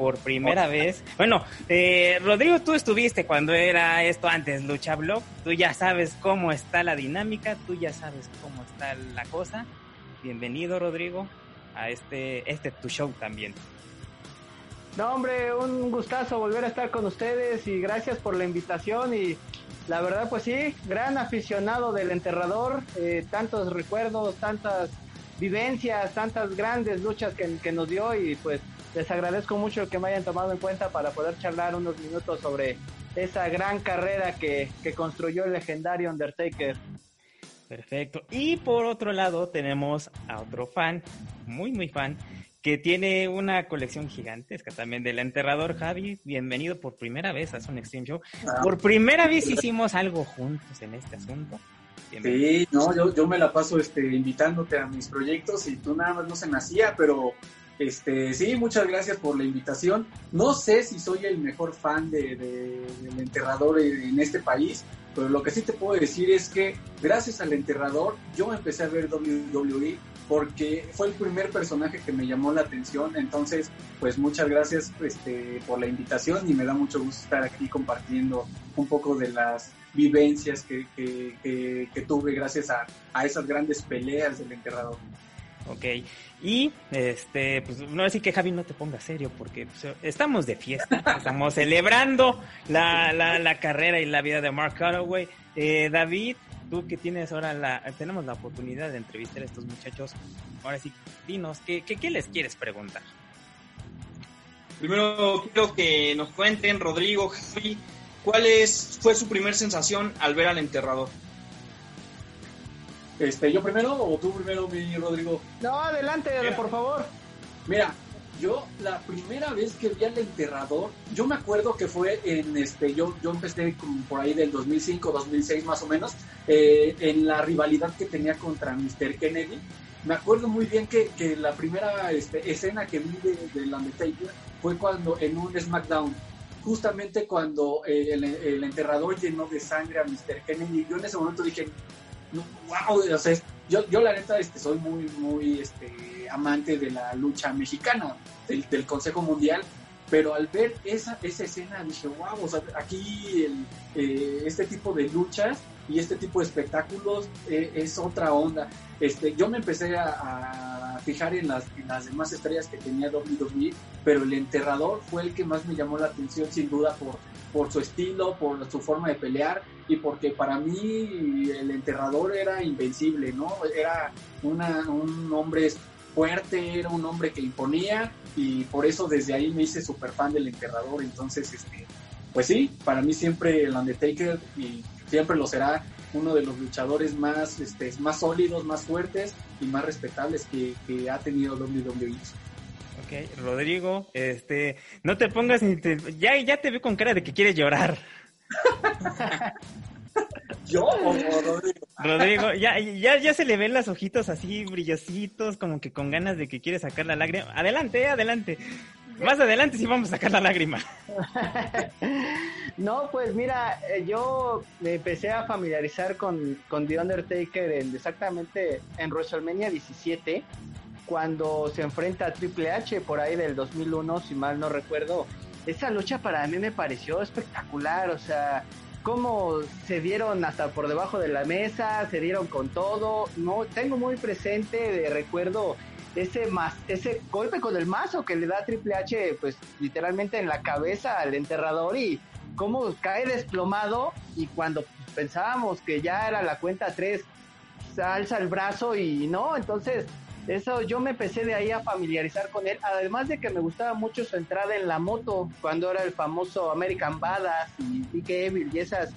por primera vez. Bueno, eh, Rodrigo, tú estuviste cuando era esto antes, Lucha Blog. Tú ya sabes cómo está la dinámica, tú ya sabes cómo está la cosa. Bienvenido, Rodrigo a este, este tu show también. No, hombre, un gustazo volver a estar con ustedes y gracias por la invitación y la verdad pues sí, gran aficionado del enterrador, eh, tantos recuerdos, tantas vivencias, tantas grandes luchas que, que, nos dio y pues les agradezco mucho que me hayan tomado en cuenta para poder charlar unos minutos sobre esa gran carrera que, que construyó el legendario Undertaker. Perfecto. Y por otro lado tenemos a otro fan, muy muy fan, que tiene una colección gigantesca también del enterrador Javi. Bienvenido por primera vez a Son Extreme Show. Ah. Por primera vez hicimos algo juntos en este asunto. Sí, no, yo, yo me la paso este, invitándote a mis proyectos y tú nada más no se me hacía, pero este, sí, muchas gracias por la invitación. No sé si soy el mejor fan de, del enterrador en este país, pero lo que sí te puedo decir es que gracias al enterrador yo empecé a ver WWE porque fue el primer personaje que me llamó la atención. Entonces, pues muchas gracias este, por la invitación y me da mucho gusto estar aquí compartiendo un poco de las vivencias que, que, tuve gracias a, a esas grandes peleas del enterrador. Ok, y este, pues no decir que Javi no te ponga serio, porque pues, estamos de fiesta, estamos celebrando la, la, la, carrera y la vida de Mark Calloway. Eh, David, tú que tienes ahora la, tenemos la oportunidad de entrevistar a estos muchachos, ahora sí, dinos, ¿qué, qué, qué les quieres preguntar? Primero quiero que nos cuenten, Rodrigo, Javi, ¿cuál es, fue su primer sensación al ver al enterrador? Este, ¿Yo primero o tú primero, mi Rodrigo? No, adelante, por favor. Mira, yo la primera vez que vi al enterrador, yo me acuerdo que fue en este, yo, yo empecé como por ahí del 2005, 2006 más o menos, eh, en la rivalidad que tenía contra Mr. Kennedy. Me acuerdo muy bien que, que la primera este, escena que vi de, de Undertaker fue cuando en un SmackDown, justamente cuando eh, el, el, enterrador llenó de sangre a Mr. Kennedy. Yo en ese momento dije, wow, o sea, yo, yo la neta este, soy muy, muy este, amante de la lucha mexicana, del, del Consejo Mundial, pero al ver esa, esa escena dije, wow, o sea, aquí el, eh, este tipo de luchas y este tipo de espectáculos eh, es otra onda. Este, yo me empecé a, fijar en las, en las, demás estrellas que tenía WWE, pero el enterrador fue el que más me llamó la atención sin duda por, por su estilo, por su forma de pelear y porque para mí el enterrador era invencible, ¿no? Era una, un hombre fuerte, era un hombre que imponía y por eso desde ahí me hice súper fan del enterrador. Entonces, este, pues sí, para mí siempre el Undertaker y siempre lo será uno de los luchadores más, este, más sólidos, más fuertes y más respetables que, que ha tenido WWE. Ok, Rodrigo, este, no te pongas, ya, ya te veo con cara de que quieres llorar. ¿Yo o Rodrigo? Rodrigo, ya, ya, ya se le ven las ojitos así brillositos, como que con ganas de que quiere sacar la lágrima. Adelante, adelante. Más adelante sí vamos a sacar la lágrima. no, pues mira, eh, yo me empecé a familiarizar con, con The Undertaker en, exactamente en WrestleMania 17, cuando se enfrenta a Triple H por ahí del 2001, si mal no recuerdo. Esa lucha para mí me pareció espectacular, o sea, cómo se dieron hasta por debajo de la mesa, se dieron con todo. No, tengo muy presente de recuerdo ese más, ese golpe con el mazo que le da Triple H, pues literalmente en la cabeza al enterrador y cómo cae desplomado y cuando pensábamos que ya era la cuenta 3, alza el brazo y no, entonces eso yo me empecé de ahí a familiarizar con él, además de que me gustaba mucho su entrada en la moto, cuando era el famoso American Badass y Dick Evil y esas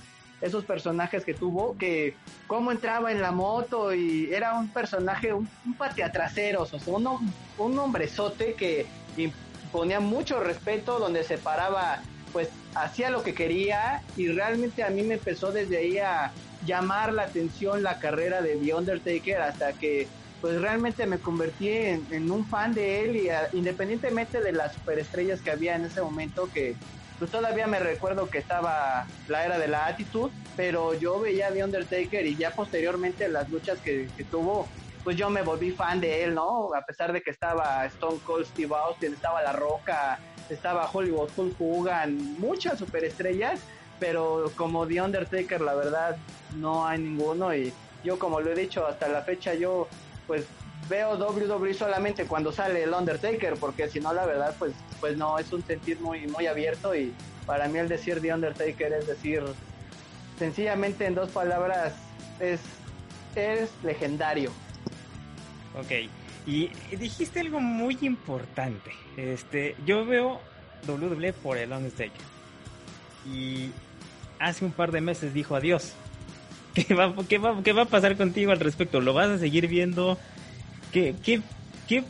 esos personajes que tuvo, que cómo entraba en la moto y era un personaje, un, un pateatraseros, o sea, un, un hombrezote que imponía mucho respeto, donde se paraba, pues hacía lo que quería y realmente a mí me empezó desde ahí a llamar la atención la carrera de The Undertaker hasta que pues realmente me convertí en, un fan de él y independientemente de las superestrellas que había en ese momento que pues todavía me recuerdo que estaba la era de la actitud, pero yo veía a The Undertaker y ya posteriormente las luchas que, tuvo, pues yo me volví fan de él, ¿no? A pesar de que estaba Stone Cold Steve Austin, estaba La Roca, estaba Hollywood Hulk Hogan, muchas superestrellas, pero como The Undertaker la verdad no hay ninguno y yo como lo he dicho hasta la fecha yo pues veo WWE solamente cuando sale el Undertaker, porque si no, la verdad, pues, pues no, es un sentir muy, muy abierto y para mí el decir The Undertaker es decir, sencillamente en dos palabras, es, es legendario. Ok, y dijiste algo muy importante. Este, yo veo WWE por el Undertaker. Y hace un par de meses dijo adiós. ¿Qué va, qué va, qué va a pasar contigo al respecto? ¿Lo vas a seguir viendo? ¿Qué, qué, qué,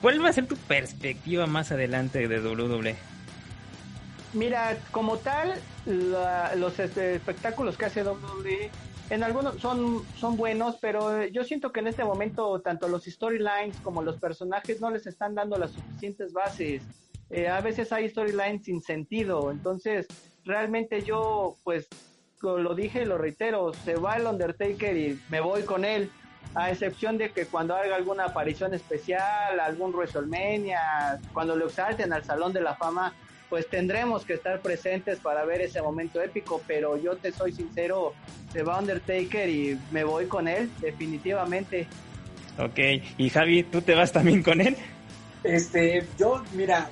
¿Cuál va a ser tu perspectiva más adelante de WWE? Mira, como tal, los este, espectáculos que hace WWE en algunos son, son buenos, pero yo siento que en este momento tanto los storylines como los personajes no les están dando las suficientes bases. Eh, a veces hay storylines sin sentido, entonces realmente yo pues lo dije y lo reitero, se va el Undertaker y me voy con él a excepción de que cuando haga alguna aparición especial, algún WrestleMania, cuando lo exalten al Salón de la Fama, pues tendremos que estar presentes para ver ese momento épico, pero yo te soy sincero, se va Undertaker y me voy con él, definitivamente. Ok, y Javi, ¿tú te vas también con él? Este, yo, mira,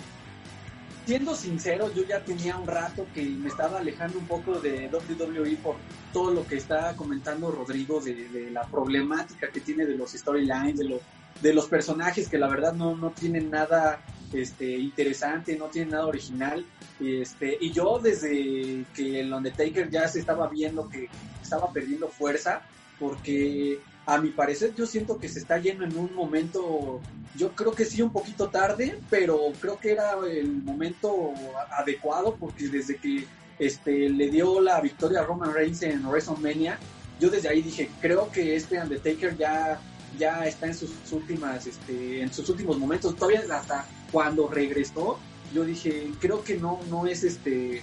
siendo sincero, yo ya tenía un rato que me estaba alejando un poco de WWE por todo lo que está comentando Rodrigo de, la problemática que tiene de los storylines, de, de los personajes que la verdad no, no tienen nada este, interesante, no tienen nada original. Este, y yo desde que el Undertaker ya se estaba viendo que estaba perdiendo fuerza, porque a mi parecer yo siento que se está yendo en un momento, yo creo que sí un poquito tarde, pero creo que era el momento adecuado porque desde que este, le dio la victoria a Roman Reigns en WrestleMania, yo desde ahí dije, creo que este Undertaker ya, ya está en sus últimas, este, en sus últimos momentos, todavía hasta cuando regresó, yo dije, creo que no, no es este,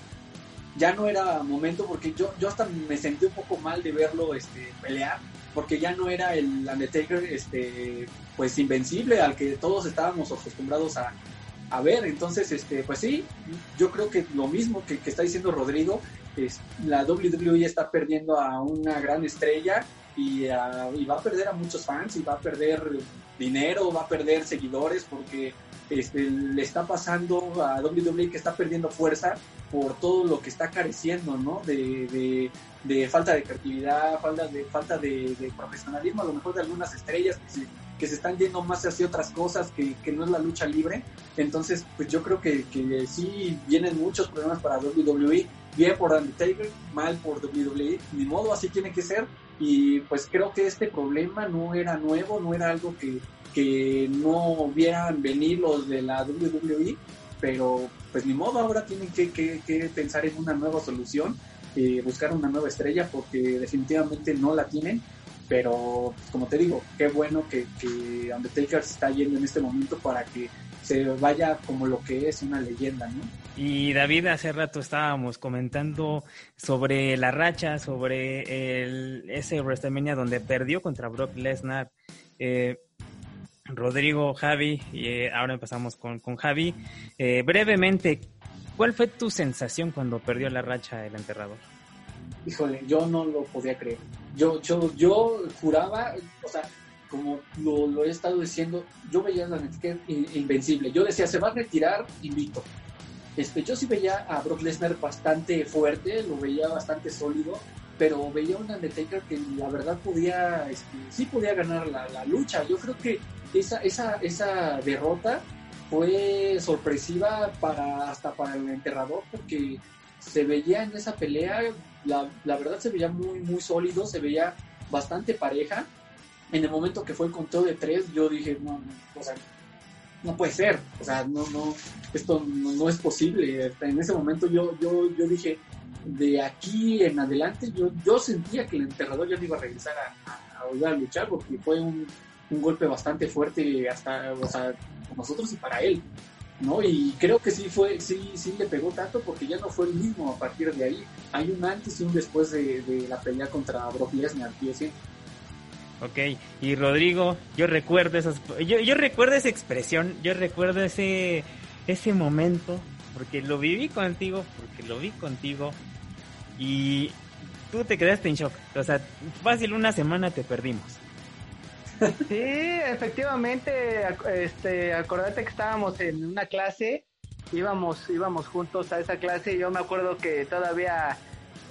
ya no era momento porque yo, yo hasta me sentí un poco mal de verlo este, pelear porque ya no era el Undertaker este pues invencible al que todos estábamos acostumbrados a, ver entonces este pues sí yo creo que lo mismo que, está diciendo Rodrigo es la WWE está perdiendo a una gran estrella y, y va a perder a muchos fans y va a perder dinero va a perder seguidores porque este, le está pasando a WWE que está perdiendo fuerza por todo lo que está careciendo, ¿no? De, falta de creatividad, falta de, falta de, profesionalismo, a lo mejor de algunas estrellas que se, que se están yendo más hacia otras cosas que, no es la lucha libre. Entonces, pues yo creo que, que sí vienen muchos problemas para WWE, bien por Undertaker, mal por WWE, ni modo, así tiene que ser. Y pues creo que este problema no era nuevo, no era algo que, que no vieran venir los de la WWE, pero pues ni modo, ahora tienen que, pensar en una nueva solución, eh, buscar una nueva estrella, porque definitivamente no la tienen. Pero, pues, como te digo, qué bueno que, que Undertaker se está yendo en este momento para que se vaya como lo que es una leyenda, ¿no? Y David, hace rato estábamos comentando sobre la racha, sobre el, ese WrestleMania donde perdió contra Brock Lesnar. Eh, Rodrigo, Javi, y eh, ahora empezamos con, con Javi. Eh, brevemente, ¿cuál fue tu sensación cuando perdió la racha el enterrador? híjole, yo no lo podía creer. Yo, yo, yo juraba, o sea, como lo, he estado diciendo, yo veía la Undertaker invencible. Yo decía, se va a retirar invicto. Este, yo sí veía a Brock Lesnar bastante fuerte, lo veía bastante sólido, pero veía un Undertaker que la verdad podía, este, sí podía ganar la, la, lucha. Yo creo que esa, esa, esa derrota fue sorpresiva para hasta para el enterrador porque se veía en esa pelea, la, la verdad se veía muy, muy sólido, se veía bastante pareja. En el momento que fue el conteo de tres, yo dije, no, no, o sea, no puede ser, o sea, no, no, esto no, es posible. En ese momento yo, yo, yo dije, de aquí en adelante, yo, yo sentía que el enterrador ya no iba a regresar a, a, a luchar porque fue un, un golpe bastante fuerte hasta, o sea, nosotros y para él. ¿no? Y creo que sí fue, sí, sí le pegó tanto porque ya no fue el mismo a partir de ahí. Hay un antes y un después de, la pelea contra Brock Lesnar, sí. Ok, y Rodrigo, yo recuerdo esas, yo, yo recuerdo esa expresión, yo recuerdo ese, ese momento, porque lo viví contigo, porque lo vi contigo, y tú te quedaste en shock. O sea, fácil una semana te perdimos. Sí, efectivamente, este, acordate que estábamos en una clase, íbamos, íbamos juntos a esa clase y yo me acuerdo que todavía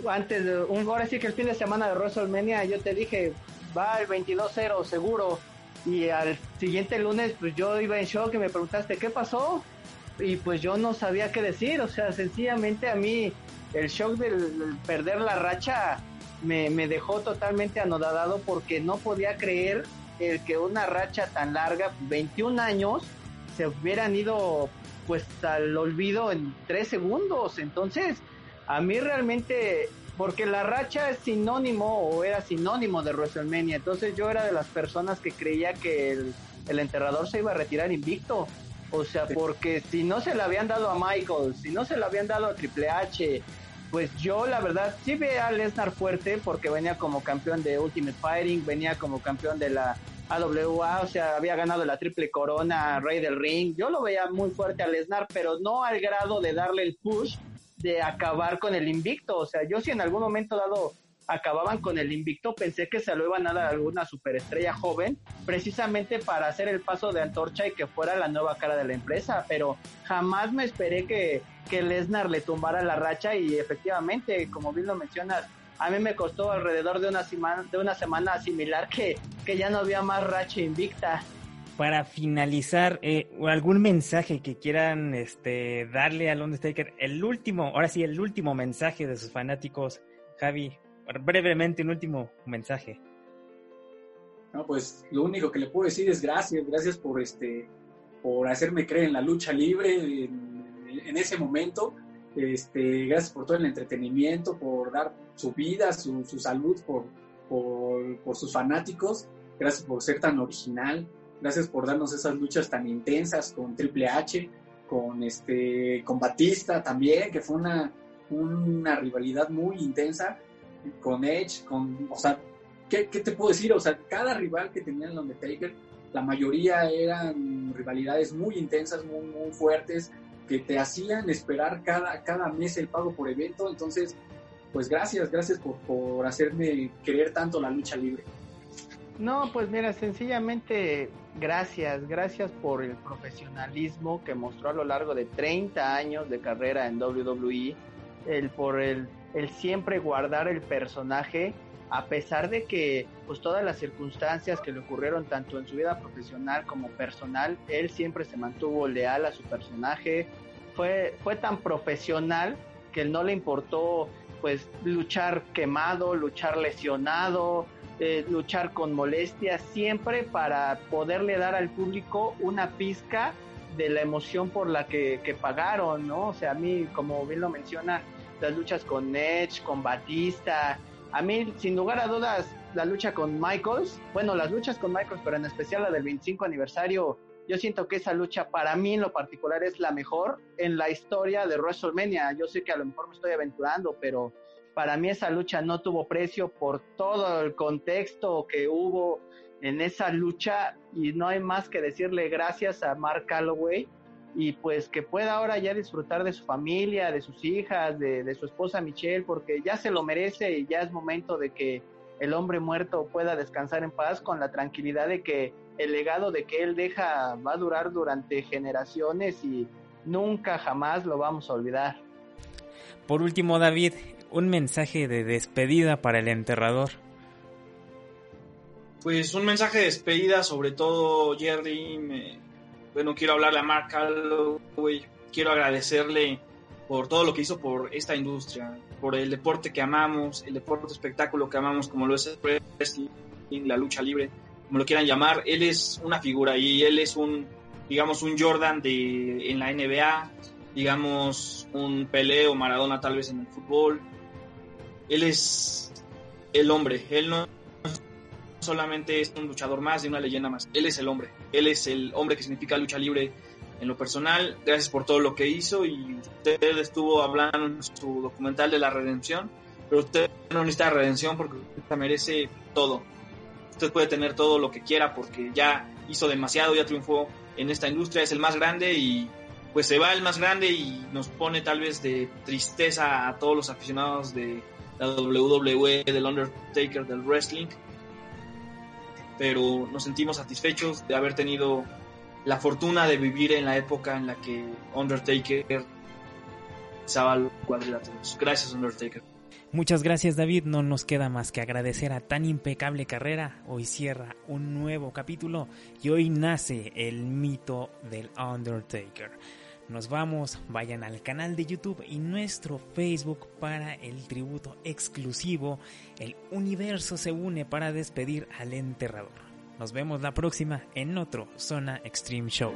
antes de un ahora sí que el fin de semana de WrestleMania yo te dije, va el 22-0 seguro y al siguiente lunes pues yo iba en shock y me preguntaste qué pasó y pues yo no sabía qué decir, o sea, sencillamente a mí el shock del perder la racha me, me dejó totalmente anodadado porque no podía creer el que una racha tan larga, 21 años, se hubieran ido pues al olvido en tres segundos. Entonces, a mí realmente, porque la racha es sinónimo o era sinónimo de WrestleMania, entonces yo era de las personas que creía que el, el enterrador se iba a retirar invicto. O sea, porque si no se le habían dado a Michael, si no se le habían dado a Triple H, pues yo la verdad sí veía a Lesnar fuerte porque venía como campeón de Ultimate Fighting, venía como campeón de la AWA, o sea, había ganado la triple corona, Rey del Ring. Yo lo veía muy fuerte a Lesnar, pero no al grado de darle el push de acabar con el invicto. O sea, yo si en algún momento dado acababan con el invicto, pensé que se lo iban a dar alguna superestrella joven, precisamente para hacer el paso de antorcha y que fuera la nueva cara de la empresa, pero jamás me esperé que, que Lesnar le tumbara la racha y efectivamente, como bien lo mencionas, a mí me costó alrededor de una semana, de una semana similar que, que ya no había más racha invicta. Para finalizar, eh, algún mensaje que quieran este, darle al Undertaker, el último, ahora sí, el último mensaje de sus fanáticos, Javi, brevemente un último mensaje. No, pues lo único que le puedo decir es gracias, gracias por este, por hacerme creer en la lucha libre en, en ese momento este, gracias por todo el entretenimiento, por dar su vida, su, salud, por, por, sus fanáticos. Gracias por ser tan original. Gracias por darnos esas luchas tan intensas con Triple H, con, este, con Batista también, que fue una, una rivalidad muy intensa. Con Edge, con, o sea, ¿qué, ¿qué, te puedo decir? O sea, cada rival que tenía el Undertaker, la mayoría eran rivalidades muy intensas, muy, muy fuertes, que te hacían esperar cada, cada mes el pago por evento. Entonces, pues gracias, gracias por, por hacerme querer tanto la lucha libre. No, pues mira, sencillamente gracias, gracias por el profesionalismo que mostró a lo largo de 30 años de carrera en WWE, el por el, el siempre guardar el personaje a pesar de que pues todas las circunstancias que le ocurrieron tanto en su vida profesional como personal, él siempre se mantuvo leal a su personaje, fue, fue tan profesional que no le importó pues luchar quemado, luchar lesionado, eh, luchar con molestias, siempre para poderle dar al público una pizca de la emoción por la que, que pagaron, ¿no? O sea, a mí, como bien lo menciona, las luchas con Edge, con Batista, a mí, sin lugar a dudas, la lucha con Michaels, bueno, las luchas con Michaels, pero en especial la del 25 aniversario, yo siento que esa lucha para mí en lo particular es la mejor en la historia de WrestleMania. Yo sé que a lo mejor me estoy aventurando, pero para mí esa lucha no tuvo precio por todo el contexto que hubo en esa lucha y no hay más que decirle gracias a Mark Calloway y pues que pueda ahora ya disfrutar de su familia, de sus hijas, de, de su esposa Michelle, porque ya se lo merece y ya es momento de que el hombre muerto pueda descansar en paz con la tranquilidad de que el legado de que él deja va a durar durante generaciones y nunca jamás lo vamos a olvidar. Por último, David, un mensaje de despedida para el enterrador. Pues un mensaje de despedida, sobre todo, Jerry. Me, bueno, quiero hablarle a Mark Calloway. Quiero agradecerle por todo lo que hizo por esta industria, por el deporte que amamos, el deporte espectáculo que amamos, como lo es el wrestling, la lucha libre, como lo quieran llamar. Él es una figura y él es un, digamos, un Jordan de, en la NBA, digamos, un Pelé o Maradona tal vez en el fútbol. Él es el hombre, él no solamente es un luchador más y una leyenda más, él es el hombre, él es el hombre que significa lucha libre en lo personal, gracias por todo lo que hizo y usted estuvo hablando en su documental de la redención, pero usted no necesita redención porque usted merece todo. Usted puede tener todo lo que quiera porque ya hizo demasiado, ya triunfó en esta industria, es el más grande y pues se va el más grande y nos pone tal vez de tristeza a todos los aficionados de la WWE, del Undertaker, del wrestling. Pero nos sentimos satisfechos de haber tenido la fortuna de vivir en la época en la que Undertaker al cuadriláteros. Gracias, Undertaker. Muchas gracias David, no nos queda más que agradecer a tan impecable carrera. Hoy cierra un nuevo capítulo y hoy nace el mito del Undertaker. Nos vamos, vayan al canal de YouTube y nuestro Facebook para el tributo exclusivo. El universo se une para despedir al enterrador. Nos vemos la próxima en otro Zona Extreme Show.